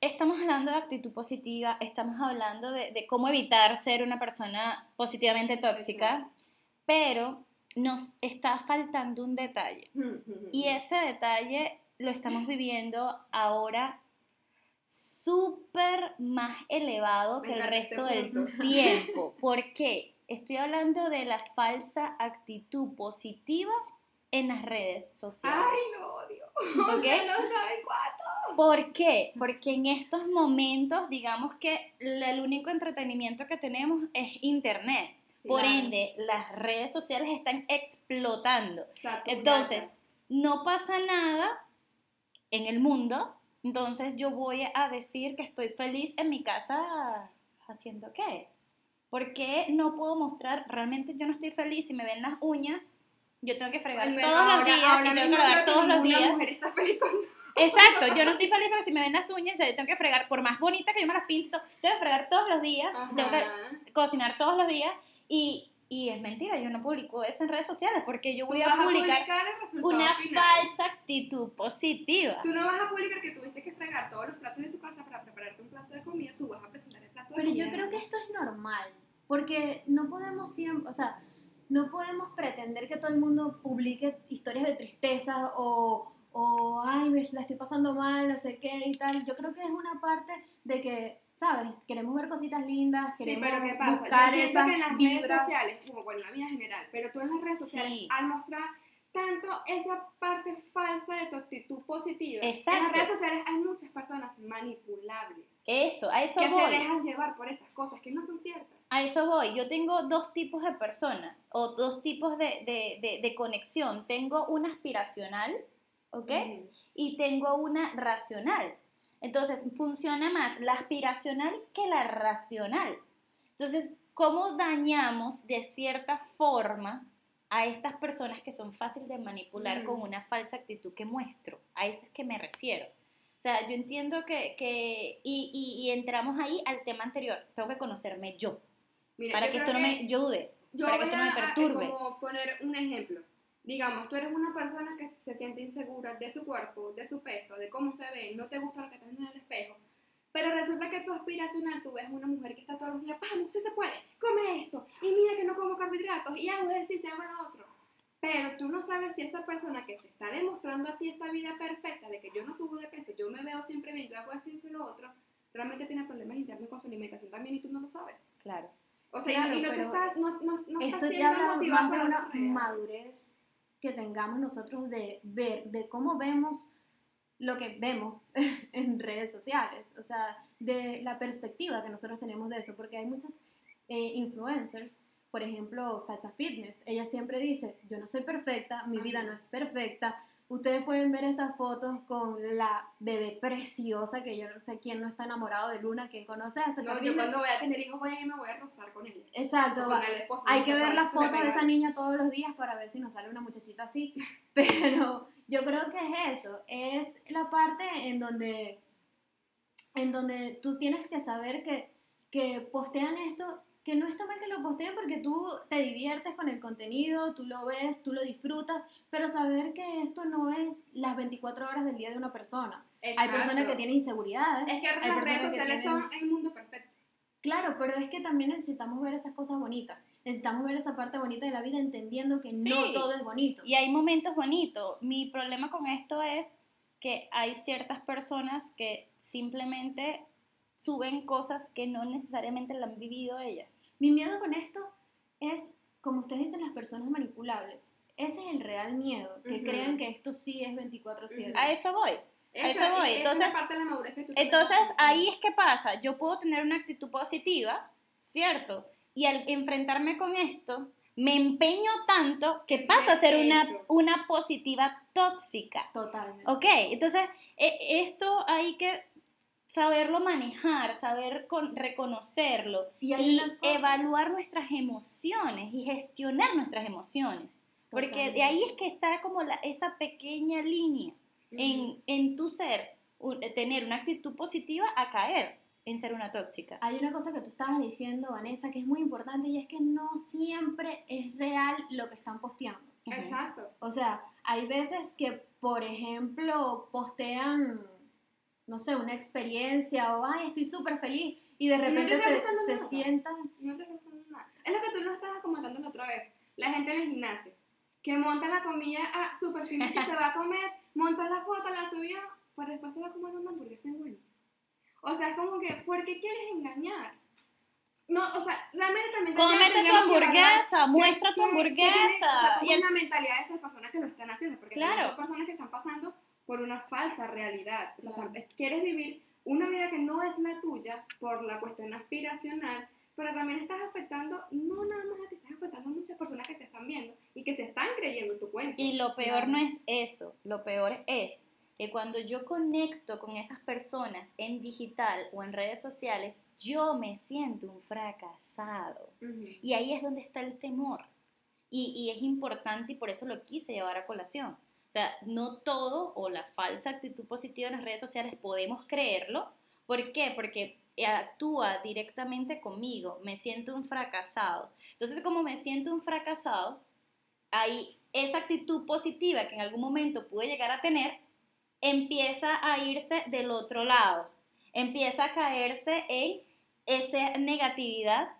Speaker 2: estamos hablando de actitud positiva, estamos hablando de, de cómo evitar ser una persona positivamente tóxica, pero nos está faltando un detalle. [LAUGHS] Y ese detalle lo estamos viviendo ahora súper más elevado
Speaker 4: Me
Speaker 2: que el
Speaker 4: este
Speaker 2: resto del tiempo. ¿Por qué? Estoy hablando de la falsa actitud positiva en las redes sociales.
Speaker 4: Ay, lo odio.
Speaker 2: ¿Ok?
Speaker 4: Ustedes [LAUGHS] no saben cuánto.
Speaker 2: ¿Por qué? Porque en estos momentos, digamos que el único entretenimiento que tenemos es internet. Por ende, las redes sociales están explotando.
Speaker 4: Saturadas.
Speaker 2: Entonces, no pasa nada en el mundo, entonces yo voy a decir que estoy feliz en mi casa haciendo qué. ¿Por qué no puedo mostrar? Realmente yo no estoy feliz si me ven las uñas. Yo tengo que fregar
Speaker 4: Bueno,
Speaker 2: todos los
Speaker 4: ahora-
Speaker 2: días
Speaker 4: ahora
Speaker 2: y tengo que
Speaker 4: que
Speaker 2: todos los días.
Speaker 4: mujer está feliz con
Speaker 2: Exacto, yo no estoy feliz porque si me ven las uñas, o sea, yo tengo que fregar, por más bonita que yo me las pinto, tengo que fregar todos los días, tengo que
Speaker 4: Ajá.
Speaker 2: cocinar todos los días y, y es mentira, yo no publico eso en redes sociales porque yo voy a publicar
Speaker 4: el resultado
Speaker 2: una
Speaker 4: final.
Speaker 2: falsa actitud positiva.
Speaker 4: Tú no vas a publicar que tuviste que fregar todos los platos de tu casa para prepararte un plato de comida, tú vas a
Speaker 3: Pero yo creo que
Speaker 4: es
Speaker 3: esto es normal, porque no podemos siempre, o sea, no podemos pretender que todo el mundo publique historias de tristeza o, o ay, me la estoy pasando mal, no sé qué y tal. Yo creo que es una parte de que, ¿sabes? Queremos ver cositas lindas,
Speaker 4: Sí,
Speaker 3: queremos
Speaker 4: pero ¿qué pasa?
Speaker 3: buscar
Speaker 4: Yo
Speaker 3: esas
Speaker 4: que en las redes
Speaker 3: vibras.
Speaker 4: sociales, como bueno, en la vida general, pero tú en las redes sociales,
Speaker 2: Sí.
Speaker 4: al mostrar tanto esa parte falsa de tu actitud positiva, en
Speaker 2: Exacto.
Speaker 4: las redes sociales hay muchas personas manipulables
Speaker 2: Eso, a eso
Speaker 4: que se
Speaker 2: voy.
Speaker 4: dejan llevar por esas cosas que no son ciertas.
Speaker 2: A eso voy. Yo tengo dos tipos de personas o dos tipos de, de- de- de conexión. Tengo una aspiracional, ¿ok?
Speaker 4: Ujú.
Speaker 2: Y tengo una racional. Entonces, funciona más la aspiracional que la racional. Entonces, ¿cómo dañamos de cierta forma a estas personas que son fáciles de manipular
Speaker 4: Mm.
Speaker 2: con una falsa actitud que muestro? A eso es que me refiero. O sea, yo entiendo que, que y, y- y entramos ahí al tema anterior, tengo que conocerme yo,
Speaker 4: Mira,
Speaker 2: para
Speaker 4: yo
Speaker 2: que esto no me ayude,
Speaker 4: Yo
Speaker 2: para que esto no me perturbe.
Speaker 4: como poner un ejemplo. Digamos, tú eres una persona que se siente insegura de su cuerpo, de su peso, de cómo se ve, no te gusta lo que estás viendo en el espejo, pero resulta que tu aspiracional, tú ves una mujer que está todos los días, vamos, sí se puede, come esto, y mira que no como carbohidratos, y hago ejercicio, hago lo otro. Pero tú no sabes si esa persona que te está demostrando a ti esa vida perfecta de que yo no subo de peso, yo me veo siempre bien, yo hago esto y lo otro, realmente tiene problemas internos con su alimentación también y tú no lo sabes.
Speaker 2: Claro.
Speaker 4: O sea,
Speaker 3: Claro,
Speaker 4: y, te
Speaker 3: pero
Speaker 4: estás, no, no, no
Speaker 3: Esto
Speaker 4: siendo
Speaker 3: ya habla más de una madurez que tengamos nosotros de ver, de cómo vemos lo que vemos [LAUGHS] en redes sociales, o sea, de la perspectiva que nosotros tenemos de eso, porque hay muchos eh, influencers, por ejemplo, Sacha Fitness, ella siempre dice, yo no soy perfecta, mi vida no es perfecta, ustedes pueden ver estas fotos con la bebé preciosa, que yo no sé quién no está enamorado de Luna, quién conoce a Sacha
Speaker 4: No, yo
Speaker 3: Fitness.
Speaker 4: cuando voy a tener hijos voy a ir y me voy a rozar con ella.
Speaker 3: Exacto,
Speaker 4: Con
Speaker 3: va-
Speaker 4: el esposo,
Speaker 3: hay que ver las fotos de esa niña todos los días para ver si nos sale una muchachita así. [LAUGHS] Pero yo creo que es eso, es la parte en donde, en donde tú tienes que saber que, que postean esto, que no está mal que lo posteen porque tú te diviertes con el contenido, tú lo ves, tú lo disfrutas, pero saber que esto no es las 24 horas del día de una persona. Hay personas que tienen inseguridades.
Speaker 4: Es que
Speaker 3: hay
Speaker 4: las redes sociales
Speaker 3: tienen-
Speaker 4: son el mundo perfecto.
Speaker 3: Claro, pero es que también necesitamos ver esas cosas bonitas. Necesitamos ver esa parte bonita de la vida entendiendo que
Speaker 2: Sí.
Speaker 3: no todo es bonito.
Speaker 2: Y hay momentos bonitos. Mi problema con esto es que hay ciertas personas que simplemente suben cosas que no necesariamente la han vivido ellas.
Speaker 3: Mi miedo con esto es, como ustedes dicen, las personas manipulables. Ese es el real miedo, que
Speaker 4: Ujú.
Speaker 3: crean que esto sí es 24/7.
Speaker 4: Ujú.
Speaker 2: A eso voy. A eso
Speaker 4: y
Speaker 2: voy. Entonces-
Speaker 4: es la parte de la madurez que tú tienes
Speaker 2: Entonces, ahí es que pasa. Yo puedo tener una actitud positiva, ¿cierto? Y al enfrentarme con esto, me empeño tanto que paso a ser una,
Speaker 4: Eso.
Speaker 2: una positiva tóxica.
Speaker 3: Totalmente.
Speaker 2: Ok, entonces e- esto hay que saberlo manejar, saber con- reconocerlo
Speaker 3: Y
Speaker 2: evaluar nuestras emociones y gestionar nuestras emociones. Porque de ahí es que está como la- esa pequeña línea en, en tu ser, un- tener una actitud positiva a caer en ser una tóxica.
Speaker 3: Hay una cosa que tú estabas diciendo, Vanessa, que es muy importante y es que no siempre es real lo que están posteando.
Speaker 4: Exacto.
Speaker 3: O sea, hay veces que, por ejemplo, postean, no sé, una experiencia o, ay, estoy súper feliz y de
Speaker 4: no te
Speaker 3: repente
Speaker 4: está
Speaker 3: se, se sientan.
Speaker 4: No te nada. Es lo que tú no estabas comentando la otra vez. La gente en el gimnasio. Que monta la comida ah, súper feliz que se va a comer, monta la foto, la subió, para después se va a comer una hamburguesa en Wendy's. O sea, es como que, ¿por qué quieres engañar? No, o sea, realmente también
Speaker 2: Cómete tu hamburguesa, muestra tu
Speaker 4: tiene- o sea,
Speaker 2: hamburguesa. Y
Speaker 4: es la mentalidad de esas personas que lo están haciendo, porque
Speaker 2: Claro.
Speaker 4: son personas que están pasando por una falsa realidad. O sea,
Speaker 3: Claro.
Speaker 4: quieres vivir una vida que no es la tuya por la cuestión aspiracional, pero también estás afectando, no nada más a ti, estás afectando a muchas personas que te están viendo y que se están creyendo en tu cuento.
Speaker 2: Y lo peor
Speaker 3: Claro.
Speaker 2: no es eso, lo peor es que cuando yo conecto con esas personas en digital o en redes sociales, yo me siento un fracasado.
Speaker 4: Ujú.
Speaker 2: Y ahí es donde está el temor. Y, y es importante y por eso lo quise llevar a colación. Sea, no todo o la falsa actitud positiva en las redes sociales podemos creerlo. ¿Por qué? Porque actúa directamente conmigo. Me siento un fracasado. Entonces, como me siento un fracasado, ahí esa actitud positiva que en algún momento pude llegar a tener, empieza a irse del otro lado. Empieza a caerse en esa negatividad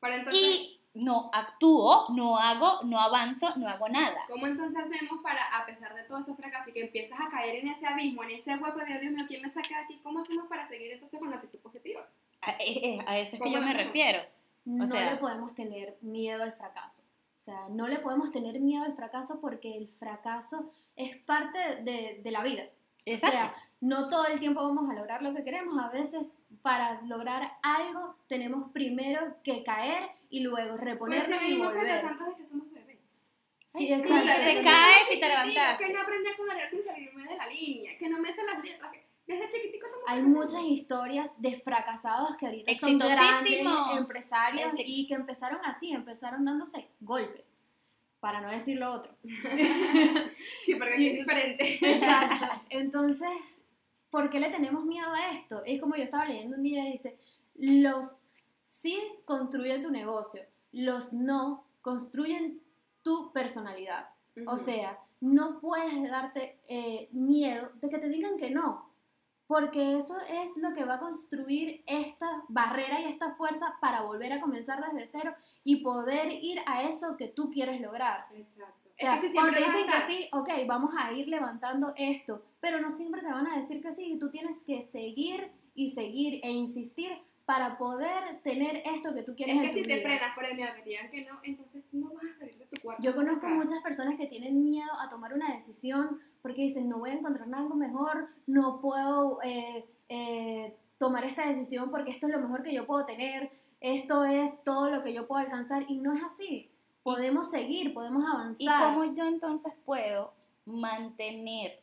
Speaker 4: Para entonces,
Speaker 2: y no actúo, no hago, no avanzo, no hago nada.
Speaker 4: ¿cómo entonces hacemos para, a pesar de todo ese fracaso y que empiezas a caer en ese abismo, en ese hueco de Dios mío, ¿quién me saca de aquí? ¿Cómo hacemos para seguir entonces con la actitud positiva?
Speaker 2: A, eh, a eso es que
Speaker 4: ¿Cómo
Speaker 2: yo me
Speaker 4: hacemos?
Speaker 2: refiero.
Speaker 3: No
Speaker 2: sea-
Speaker 3: le podemos tener miedo al fracaso. O sea, no le podemos tener miedo al fracaso porque el fracaso es parte de, de la vida.
Speaker 2: Exacto.
Speaker 3: O sea, no todo el tiempo vamos a lograr lo que queremos. A veces para lograr algo tenemos primero que caer y luego reponernos y
Speaker 4: venimos
Speaker 3: volver.
Speaker 4: desde que somos bebés.
Speaker 3: Sí,
Speaker 2: Ay,
Speaker 3: es
Speaker 2: sí, te caes y te levantaste.
Speaker 4: Que no aprendí a colorear sin salirme de la línea, que no me sé las letras. que Desde chiquitico somos
Speaker 3: Hay muchas historias de fracasados que ahorita son grandes empresarios y que empezaron así, empezaron dándose golpes, para no decir lo otro. [LAUGHS]
Speaker 4: Sí, porque aquí es diferente.
Speaker 3: Exacto. Entonces, ¿por qué le tenemos miedo a esto? Es como yo estaba leyendo un día y dice, los sí construyen tu negocio, los no construyen tu personalidad. O sea, no puedes darte eh, miedo de que te digan que no, porque eso es lo que va a construir esta barrera y esta fuerza para volver a comenzar desde cero y poder ir a eso que tú quieres lograr.
Speaker 4: Exacto.
Speaker 3: O sea,
Speaker 4: es que
Speaker 3: cuando te dicen que sí, ok, vamos a ir levantando esto, pero no siempre te van a decir que sí y tú tienes que seguir y seguir e insistir para poder tener esto que tú quieres
Speaker 4: Es
Speaker 3: en
Speaker 4: que si te frenas por el miedo que digan que no, entonces no vas a salir de tu cuarto.
Speaker 3: Yo conozco muchas personas que tienen miedo a tomar una decisión porque dicen, no voy a encontrar algo mejor, no puedo eh, eh, tomar esta decisión porque esto es lo mejor que yo puedo tener, esto es todo lo que yo puedo alcanzar y no es así. Podemos seguir, podemos
Speaker 2: ¿Y
Speaker 3: avanzar.
Speaker 2: cómo yo entonces puedo mantener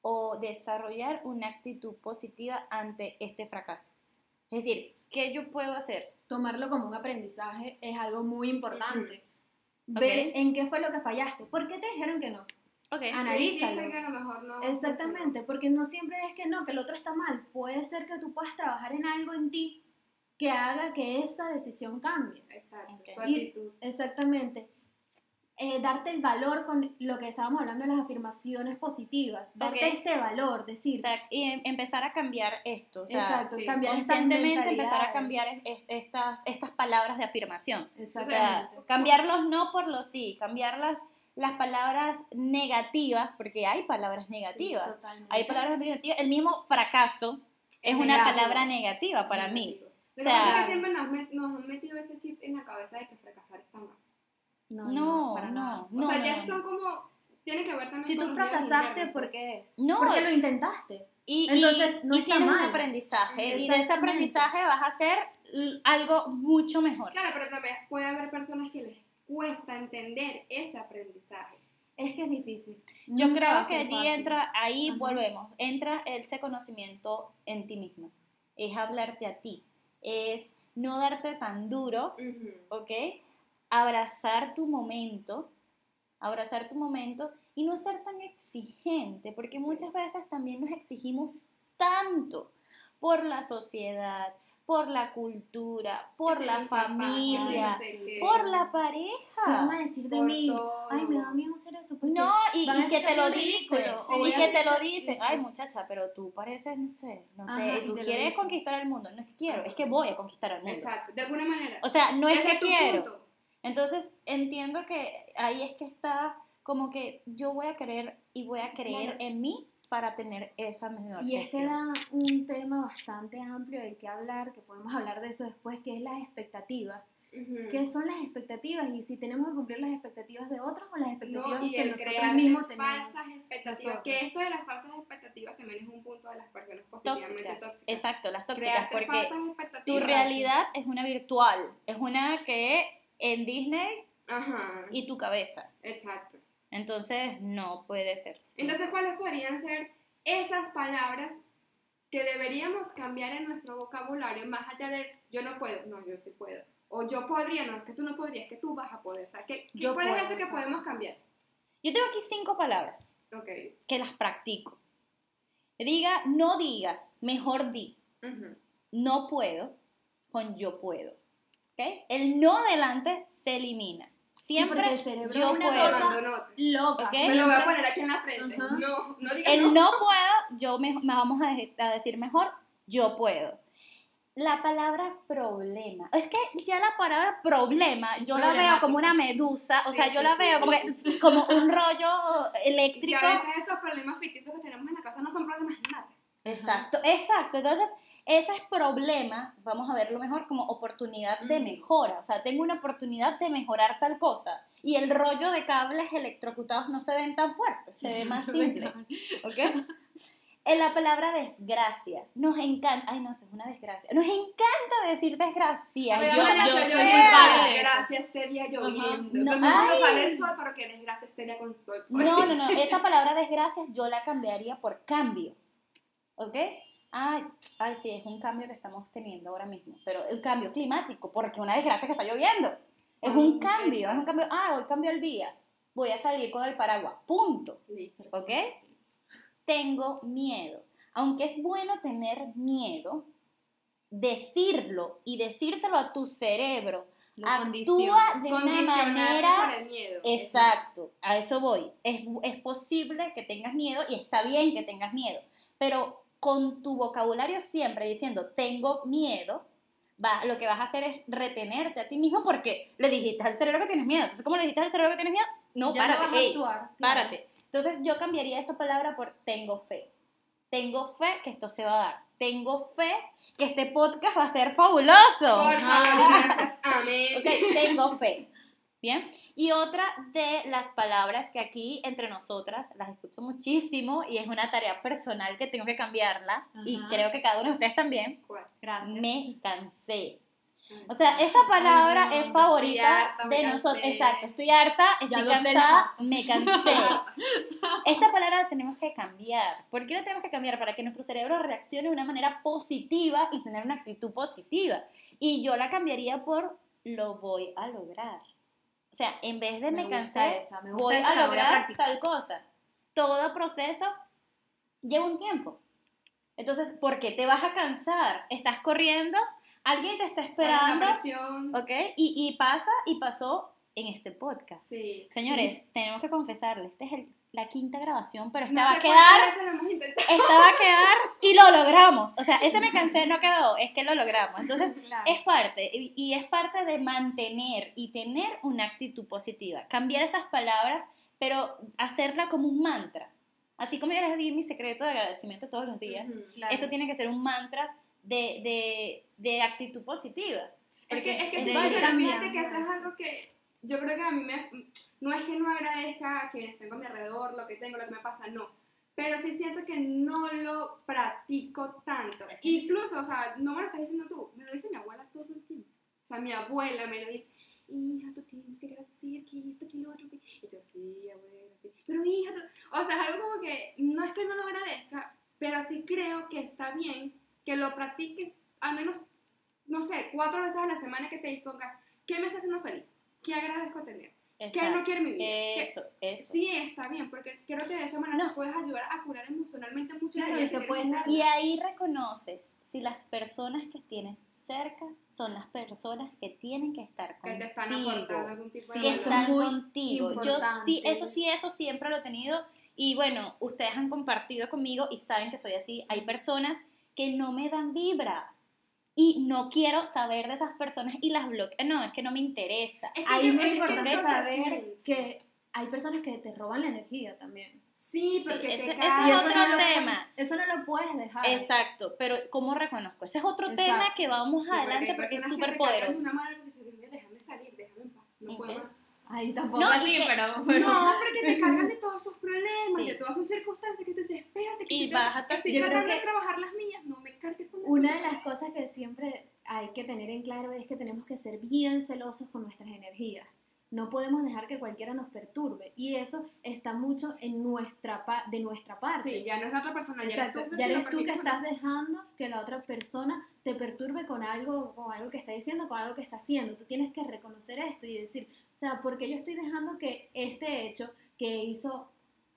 Speaker 2: o desarrollar una actitud positiva ante este fracaso? Es decir, ¿qué yo puedo hacer?
Speaker 3: Tomarlo como un aprendizaje es algo muy importante. Ver en qué fue lo que fallaste. ¿Por qué te dijeron que no? Analízalo.
Speaker 4: hiciste que a lo mejor no
Speaker 3: Exactamente, porque no siempre es que no, que el otro está mal. Puede ser que tú puedas trabajar en algo en ti que haga que esa decisión cambie.
Speaker 4: Exacto. Tu
Speaker 3: Y-. Exactamente. Eh, darte el valor con lo que estábamos hablando de las afirmaciones positivas. Darte
Speaker 2: Ok.
Speaker 3: este valor, decir.
Speaker 2: O sea, y em- empezar a cambiar esto. O sea,
Speaker 3: exacto,
Speaker 4: sí,
Speaker 3: cambiar estas
Speaker 2: conscientemente empezar a cambiar es- es- estas, estas palabras de afirmación. O sea,
Speaker 3: Exactamente.
Speaker 2: cambiar los no por los sí, cambiar las, las palabras negativas, porque hay palabras negativas.
Speaker 3: Sí, totalmente.
Speaker 2: hay palabras negativas. El mismo fracaso es una
Speaker 3: Negativo.
Speaker 2: palabra negativa para mí.
Speaker 4: Negativo. Lo
Speaker 2: O
Speaker 4: que pasa
Speaker 2: sea-
Speaker 4: es que siempre nos, met- nos han metido ese chip en la cabeza de que fracasar está mal.
Speaker 3: No,
Speaker 2: No,
Speaker 3: para
Speaker 2: no,
Speaker 3: nada.
Speaker 2: no.
Speaker 4: o sea,
Speaker 2: no,
Speaker 4: ya
Speaker 2: no.
Speaker 4: son como. Tiene que ver también
Speaker 3: Si
Speaker 4: con
Speaker 3: tú fracasaste. ¿por qué es?
Speaker 2: No,
Speaker 3: Porque lo intentaste.
Speaker 2: Y,
Speaker 3: Entonces,
Speaker 2: y-
Speaker 3: no
Speaker 2: y
Speaker 3: está
Speaker 2: tienes un
Speaker 3: mal.
Speaker 2: aprendizaje. Y de ese aprendizaje vas a hacer algo mucho mejor.
Speaker 4: Claro, pero también puede haber personas que les cuesta entender ese aprendizaje.
Speaker 3: Es que es difícil.
Speaker 2: Yo
Speaker 3: Nunca
Speaker 2: creo que allí
Speaker 3: fácil.
Speaker 2: entra, ahí
Speaker 3: Ajá.
Speaker 2: volvemos, entra ese conocimiento en ti mismo. Es hablarte a ti. Es no darte tan duro, ¿ok? Abrazar tu momento, abrazar tu momento y no ser tan exigente, porque muchas veces también nos exigimos tanto por la sociedad, por la cultura, por la
Speaker 4: papá,
Speaker 2: familia, por la
Speaker 3: ¿Qué van
Speaker 2: pareja.
Speaker 3: a decir de
Speaker 4: por
Speaker 3: mí?
Speaker 4: todo.
Speaker 3: Ay, me da miedo hacer eso. porque
Speaker 2: No, y, y que te lo dicen, y que te lo dicen, ay muchacha, pero tú pareces, no sé, no
Speaker 3: Ajá,
Speaker 2: sé, tú quieres conquistar el mundo, no es que quiero, es que voy a conquistar el mundo.
Speaker 4: Exacto, de alguna manera.
Speaker 2: O sea, no es
Speaker 4: Desde
Speaker 2: que quiero.
Speaker 4: punto.
Speaker 2: Entonces, entiendo que ahí es que está como que yo voy a querer y voy a creer
Speaker 3: Claro.
Speaker 2: en mí para tener esa mejor
Speaker 3: Y este da un tema bastante amplio del que hablar, que podemos hablar de eso después, que es las expectativas.
Speaker 4: Ujú.
Speaker 3: ¿Qué son las expectativas? Y si tenemos que cumplir las expectativas de otros o las expectativas
Speaker 4: No, y
Speaker 3: que
Speaker 4: el
Speaker 3: nosotros
Speaker 4: crear
Speaker 3: mismos tenemos.
Speaker 4: falsas expectativas.
Speaker 3: nosotros.
Speaker 4: Que esto de las falsas expectativas también es un punto de las personas positivamente
Speaker 2: Tóxicas.
Speaker 4: tóxicas.
Speaker 2: Exacto, las tóxicas,
Speaker 4: Crearte
Speaker 2: porque tu realidad es una virtual, es una que en Disney
Speaker 4: Ajá,
Speaker 2: y tu cabeza.
Speaker 4: exacto.
Speaker 2: Entonces, no puede ser.
Speaker 4: Entonces, ¿cuáles podrían ser esas palabras que deberíamos cambiar en nuestro vocabulario más allá de yo no puedo, no, yo sí puedo? O yo podría, no, es que tú no podrías, es que tú vas a poder. O sea, ¿qué, qué-
Speaker 3: Yo
Speaker 4: ¿cuál
Speaker 3: puedo,
Speaker 4: es eso que podemos cambiar?
Speaker 2: Yo tengo aquí cinco palabras que las practico. Diga, no digas, mejor di. No puedo con yo puedo. ¿Ok? El no adelante se elimina. Siempre
Speaker 3: porque el cerebro
Speaker 2: yo
Speaker 3: una
Speaker 2: puedo.
Speaker 3: cosa-. Loca.
Speaker 2: Ok.
Speaker 4: Me lo voy a poner aquí en la frente.
Speaker 3: Ajá.
Speaker 4: No, no digas
Speaker 2: El
Speaker 4: no.
Speaker 2: no puedo, yo me, me vamos a, de- a decir mejor, yo puedo. La palabra problema. Es que ya la palabra problema, yo la veo como una medusa, o
Speaker 4: Sí,
Speaker 2: sea, yo
Speaker 4: sí,
Speaker 2: la
Speaker 4: sí,
Speaker 2: veo
Speaker 4: sí,
Speaker 2: como,
Speaker 4: sí,
Speaker 2: que- como un [LAUGHS] rollo
Speaker 4: Y
Speaker 2: eléctrico.
Speaker 4: que a veces esos problemas ficticios que tenemos en la casa no son problemas nada.
Speaker 2: Exacto, exacto. Entonces, ese es problema, vamos a verlo mejor como oportunidad de mejora. O sea, tengo una oportunidad de mejorar tal cosa. Y el rollo de cables electrocutados no se ven tan fuertes, se ve más simple. [LAUGHS] ¿Ok? En la palabra desgracia, nos encanta, ay no, eso es una desgracia, nos encanta decir desgracia. Yo no
Speaker 4: yo
Speaker 2: sé.
Speaker 4: soy muy. Desgracia este día lloviendo.
Speaker 2: No,
Speaker 4: Entonces, cuando
Speaker 2: ay.
Speaker 4: sale el sol, pero que desgracia este día con sol.
Speaker 2: No, no, no, [LAUGHS] esa palabra desgracia yo la cambiaría por cambio. ¿Ok? Ay, ay, sí, es un cambio que estamos teniendo ahora mismo, pero un cambio climático, porque una desgracia que está lloviendo. Es un
Speaker 4: Mm,
Speaker 2: cambio, es un cambio, ah, hoy cambió el día, voy a salir con el paraguas, punto. ¿Ok? Tengo miedo. Aunque es bueno tener miedo, decirlo y decírselo a tu cerebro actúa de una manera
Speaker 4: el miedo.
Speaker 2: Exacto, a eso voy. Es, es posible que tengas miedo y está bien que tengas miedo, pero con tu vocabulario siempre diciendo tengo miedo, va, lo que vas a hacer es retenerte a ti mismo porque le dijiste al cerebro que tienes miedo. Entonces, ¿cómo le dijiste al cerebro que tienes miedo? No,
Speaker 3: Ya no
Speaker 2: párate,
Speaker 3: vas a
Speaker 2: ey,
Speaker 3: actuar, claro.
Speaker 2: Entonces, yo cambiaría esa palabra por tengo fe. Tengo fe que esto se va a dar. Tengo fe que este podcast va a ser fabuloso.
Speaker 4: Por favor. [LAUGHS] Amén.
Speaker 2: Ok, tengo fe. Bien. Y otra de las palabras que aquí entre nosotras las escucho muchísimo y es una tarea personal que tengo que cambiarla y creo que cada uno de ustedes también.
Speaker 3: Gracias.
Speaker 2: Me cansé. O sea, esa palabra
Speaker 3: Ay, no,
Speaker 2: es favorita
Speaker 4: harta,
Speaker 2: de nosotros. Exacto, estoy harta, estoy cansada, me cansé. [LAUGHS] Esta palabra la tenemos que cambiar. ¿Por qué la tenemos que cambiar? Para que nuestro cerebro reaccione de una manera positiva y tener una actitud positiva. Y yo la cambiaría por lo voy a lograr. O sea, en vez de me,
Speaker 3: Me
Speaker 2: cansé,
Speaker 3: esa, me gusta
Speaker 2: voy
Speaker 3: esa,
Speaker 2: a
Speaker 3: la voy a
Speaker 2: lograr tal cosa. Todo proceso lleva un tiempo. Entonces, ¿por qué te vas a cansar? Estás corriendo, alguien te está esperando. ¿ok? Y, y pasa y pasó en este podcast.
Speaker 4: Sí.
Speaker 2: Señores, tenemos que confesarles, esta es el- la quinta grabación, pero esta
Speaker 4: No
Speaker 2: va a quedar, esta va a quedar y lo logramos. O sea, ese me cansé no quedó, es que lo logramos. Entonces, [LAUGHS]
Speaker 3: Claro.
Speaker 2: es parte, y, y es parte de mantener y tener una actitud positiva. Cambiar esas palabras, pero hacerla como un mantra. Así como yo les di mi secreto de agradecimiento todos los días,
Speaker 4: Ujú.
Speaker 3: Claro.
Speaker 2: esto tiene que ser un mantra de, de, de actitud positiva.
Speaker 4: Es que, es que
Speaker 3: es cambiar.
Speaker 4: fíjate que eso es algo que yo creo que a mí me, no es que no agradezca a quienes tengo a mi alrededor, lo que tengo, lo que me pasa, no. Pero sí siento que no lo practico tanto. Incluso, o sea, no me lo estás diciendo tú, me lo dice mi abuela todo el tiempo. O sea, mi abuela me lo dice, hija, tú tienes que agradecer que esto, que lo otro, que... Y yo, sí, abuela, sí. Pero hija, tú... O sea, es algo como que, no es que no lo agradezca, pero sí creo que está bien que lo practiques al menos, no sé, cuatro veces a la semana que te dispongas, ¿qué me está haciendo feliz? ¿Qué agradezco tener? ¿Qué no
Speaker 2: Exacto.
Speaker 4: en mi vida? ¿Qué-
Speaker 2: Eso, eso.
Speaker 4: Sí, está bien, porque creo que de esa manera
Speaker 2: No.
Speaker 4: puedes ayudar a curar emocionalmente muchas
Speaker 3: Claro, y puedes
Speaker 2: Y ahí reconoces si las personas que tienes cerca son las personas que tienen que estar
Speaker 4: que te están
Speaker 2: contigo,
Speaker 4: aportando algún tipo de
Speaker 3: Sí,
Speaker 2: que están contigo. Yo sí, eso sí, eso siempre lo he tenido. Y bueno, ustedes han compartido conmigo y saben que soy así. Hay personas que no me dan vibra. Y no quiero saber de esas personas y las bloqueo. No, es que no me interesa.
Speaker 4: Es que
Speaker 3: Ahí es muy importante saber que hay personas que te roban la energía también.
Speaker 4: Sí, porque
Speaker 2: ese-
Speaker 4: te
Speaker 2: ese
Speaker 4: cae-
Speaker 2: es
Speaker 3: eso
Speaker 2: otro
Speaker 3: no lo
Speaker 2: tema.
Speaker 3: eso no lo puedes dejar.
Speaker 2: Exacto, pero ¿cómo reconozco? Ese es otro
Speaker 3: Exacto.
Speaker 2: tema que vamos
Speaker 4: Sí,
Speaker 2: adelante porque es súper poderoso.
Speaker 4: una que déjame salir, déjame en paz, no puedo más.
Speaker 3: Ahí tampoco
Speaker 2: No,
Speaker 3: así,
Speaker 2: que-
Speaker 3: pero, pero
Speaker 4: No, porque te cargan de todos sus problemas,
Speaker 2: Sí.
Speaker 4: de todas sus circunstancias, que tú dices, espérate, que
Speaker 2: Y
Speaker 4: yo
Speaker 2: vas a
Speaker 4: estoy
Speaker 3: Yo creo
Speaker 4: de trabajar las mías, no me cargues con
Speaker 3: una de las cosas que siempre hay que tener en claro es que tenemos que ser bien celosos con nuestras energías. No podemos dejar que cualquiera nos perturbe y eso está mucho en nuestra de nuestra parte.
Speaker 4: Sí, ya no es la otra persona, ya
Speaker 3: Exacto,
Speaker 4: eres tú,
Speaker 3: ya eres tú que estás dejando que la otra persona te perturbe con algo, con algo que está diciendo, con algo que está haciendo. Tú tienes que reconocer esto y decir, o sea, porque yo estoy dejando que este hecho que hizo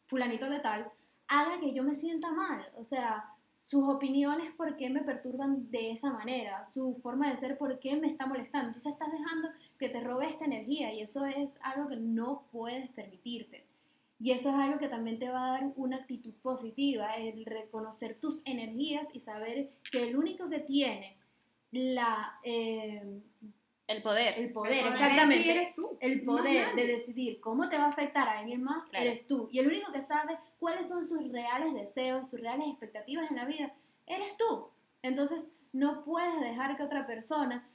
Speaker 3: fulanito de tal haga que yo me sienta mal. O sea, sus opiniones, ¿por qué me perturban de esa manera? Su forma de ser, ¿por qué me está molestando? Entonces estás dejando que te robe esta energía y eso es algo que no puedes permitirte. Y eso es algo que también te va a dar una actitud positiva, el reconocer tus energías y saber que el único que tiene la, eh,
Speaker 2: El poder.
Speaker 3: el poder,
Speaker 4: El poder
Speaker 3: exactamente.
Speaker 4: eres tú,
Speaker 3: El poder de decidir cómo te va a afectar a alguien más
Speaker 2: Claro.
Speaker 3: eres tú. Y el único que sabe cuáles son sus reales deseos, sus reales expectativas en la vida, eres tú. Entonces, no puedes dejar que otra persona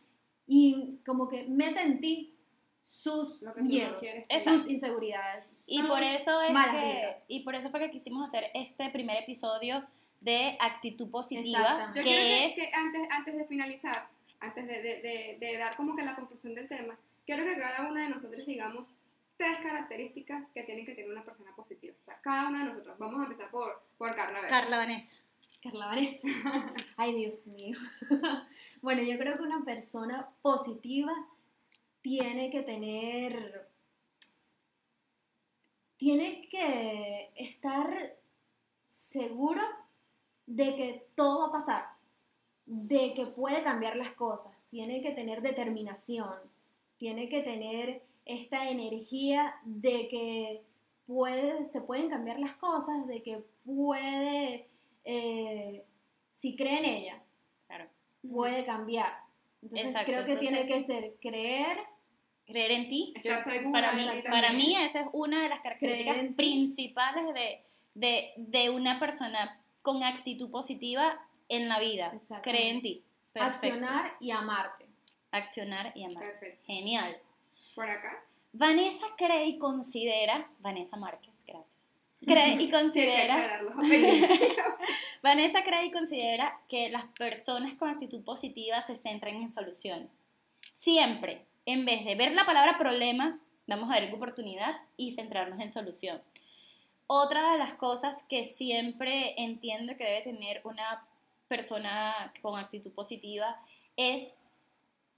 Speaker 3: y como que meta en ti sus
Speaker 4: Lo que tú no
Speaker 3: miedos, sus inseguridades.
Speaker 2: Y
Speaker 3: sus
Speaker 2: por eso es
Speaker 3: malas
Speaker 2: que y por eso fue que quisimos hacer este primer episodio de actitud positiva.
Speaker 4: Yo
Speaker 2: que es
Speaker 4: que antes, antes de finalizar, antes de, de- de- de dar como que la conclusión del tema, quiero que cada una de nosotros digamos tres características que tiene que tener una persona positiva. O sea, cada una de nosotros. Vamos a empezar por, por Carla. a ver.
Speaker 2: Carla Vanessa.
Speaker 3: Carla Vanessa. [LAUGHS] Ay, Dios mío. [LAUGHS] bueno, yo creo que una persona positiva tiene que tener. Tiene que estar seguro de que todo va a pasar, de que puede cambiar las cosas, tiene que tener determinación, tiene que tener esta energía de que puede, se pueden cambiar las cosas, de que puede, eh, si cree en ella,
Speaker 2: Claro.
Speaker 3: puede cambiar. Entonces
Speaker 2: Exacto,
Speaker 3: creo que tiene que ser creer,
Speaker 2: Creer en ti. Yo- para, mí, para mí esa es una de las características principales de, de, de una persona con actitud positiva en la vida. Cree en ti. Perfecto.
Speaker 3: accionar y amarte.
Speaker 2: Accionar y amar.
Speaker 4: Perfecto.
Speaker 2: Genial.
Speaker 4: Por acá.
Speaker 2: Vanessa cree y considera, Vanessa Márquez, gracias. Cree y [LAUGHS] considera. [LAUGHS] Vanessa cree y considera que las personas con actitud positiva se centran en soluciones. Siempre, en vez de ver la palabra problema, vamos a ver oportunidad y centrarnos en solución. Otra de las cosas que siempre entiendo que debe tener una persona con actitud positiva es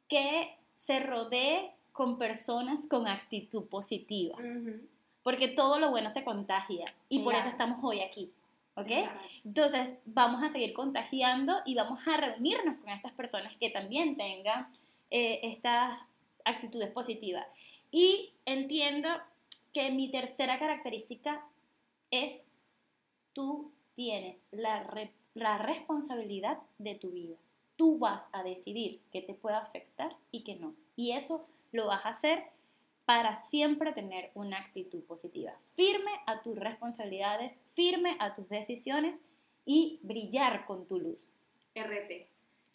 Speaker 2: que se rodee con personas con actitud positiva, porque todo lo bueno se contagia y por eso estamos hoy aquí, ¿ok? Entonces vamos a seguir contagiando y vamos a reunirnos con estas personas que también tengan eh, estas actitudes positivas. Y entiendo que mi tercera característica es tú tienes la, re- la responsabilidad de tu vida. Tú vas a decidir qué te puede afectar y qué no. Y eso lo vas a hacer para siempre tener una actitud positiva. Firme a tus responsabilidades, firme a tus decisiones y brillar con tu luz.
Speaker 4: RT.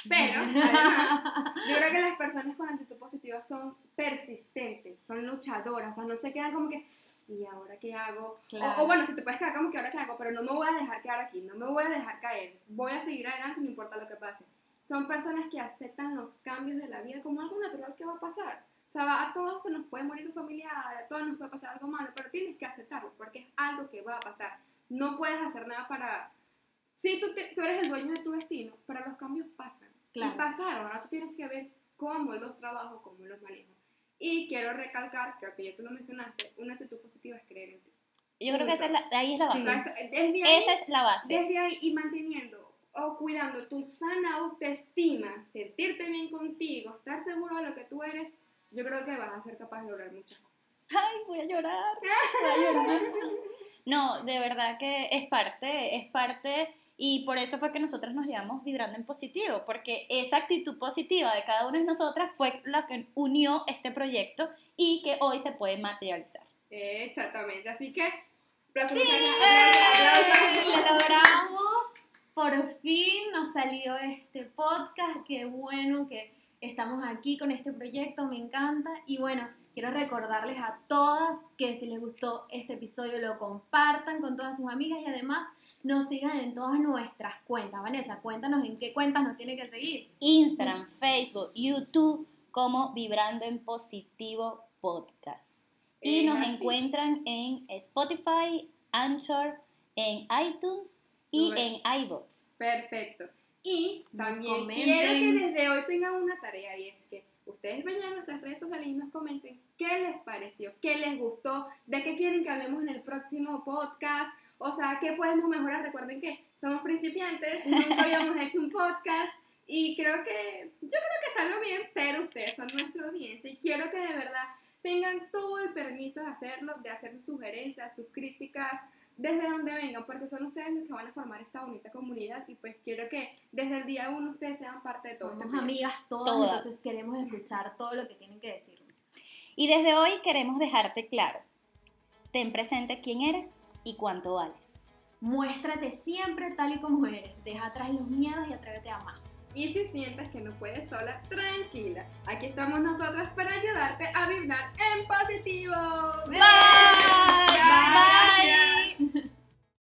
Speaker 4: Pero, [LAUGHS] además, yo creo que las personas con actitud positiva son persistentes, son luchadoras, o sea, no se quedan como que, ¿y ahora qué hago?
Speaker 3: Claro.
Speaker 4: O, o bueno, si te puedes quedar como que ahora qué hago, pero no me voy a dejar quedar aquí, no me voy a dejar caer, voy a seguir adelante, no importa lo que pase. Son personas que aceptan los cambios de la vida como algo natural que va a pasar. O sea, a todos se nos puede morir un familiar, a todos nos puede pasar algo malo, pero tienes que aceptarlo porque es algo que va a pasar. No puedes hacer nada para... Sí, tú, te- tú eres el dueño de tu destino, pero los cambios pasan.
Speaker 3: Claro.
Speaker 4: Y pasaron, ahora tú tienes que ver cómo los trabajo, cómo los manejo. Y quiero recalcar, que aunque ya tú lo mencionaste, una actitud positiva es creer en ti.
Speaker 2: Yo creo que esa es la, ahí es la base.
Speaker 4: eso- desde ahí,
Speaker 2: Esa es la base.
Speaker 4: desde ahí y manteniendo o cuidando tu sana autoestima, sentirte bien contigo, estar seguro de lo que tú eres, yo creo que vas a ser capaz de lograr muchas cosas.
Speaker 2: Ay, voy a llorar. [LAUGHS] Voy a llorar. No, de verdad que es parte, es parte y por eso fue que nosotros nos llevamos vibrando en positivo, porque esa actitud positiva de cada una de nosotras fue la que unió este proyecto y que hoy se puede materializar.
Speaker 4: Exactamente, así que...
Speaker 3: ¡Sí! Lo logramos. Por fin nos salió este podcast. Qué bueno que estamos aquí con este proyecto. Me encanta. Y bueno, quiero recordarles a todas que si les gustó este episodio lo compartan con todas sus amigas y además nos sigan en todas nuestras cuentas. Vanessa, cuéntanos en qué cuentas nos tiene que seguir.
Speaker 2: Instagram, Facebook, YouTube como Vibrando en Positivo Podcast. Y
Speaker 4: Es
Speaker 2: nos
Speaker 4: así.
Speaker 2: encuentran en Spotify, Anchor, en iTunes y en iBots.
Speaker 4: Perfecto. Y también quiero que desde hoy tengan una tarea y es que ustedes vayan a nuestras redes sociales y nos comenten qué les pareció, qué les gustó, de qué quieren que hablemos en el próximo podcast, o sea, qué podemos mejorar. Recuerden que somos principiantes, nunca habíamos [LAUGHS] hecho un podcast y creo que, yo creo que salió bien, pero ustedes son nuestra audiencia y quiero que de verdad tengan todo el permiso de hacerlo, de hacer sus sugerencias, sus críticas, desde donde vengan, porque son ustedes los que van a formar esta bonita comunidad y pues quiero que desde el día uno ustedes sean parte de todo este
Speaker 3: Somos amigas todas,
Speaker 2: Todas.
Speaker 3: entonces queremos escuchar todo lo que tienen que decirnos.
Speaker 2: Y desde hoy queremos dejarte claro. Ten presente quién eres y cuánto vales.
Speaker 3: Muéstrate siempre tal y como eres, deja atrás los miedos y atrévete a más.
Speaker 4: Y si sientes que no puedes sola, tranquila. Aquí estamos nosotras para ayudarte a vibrar en positivo. Bye. Bye. Bye. Bye.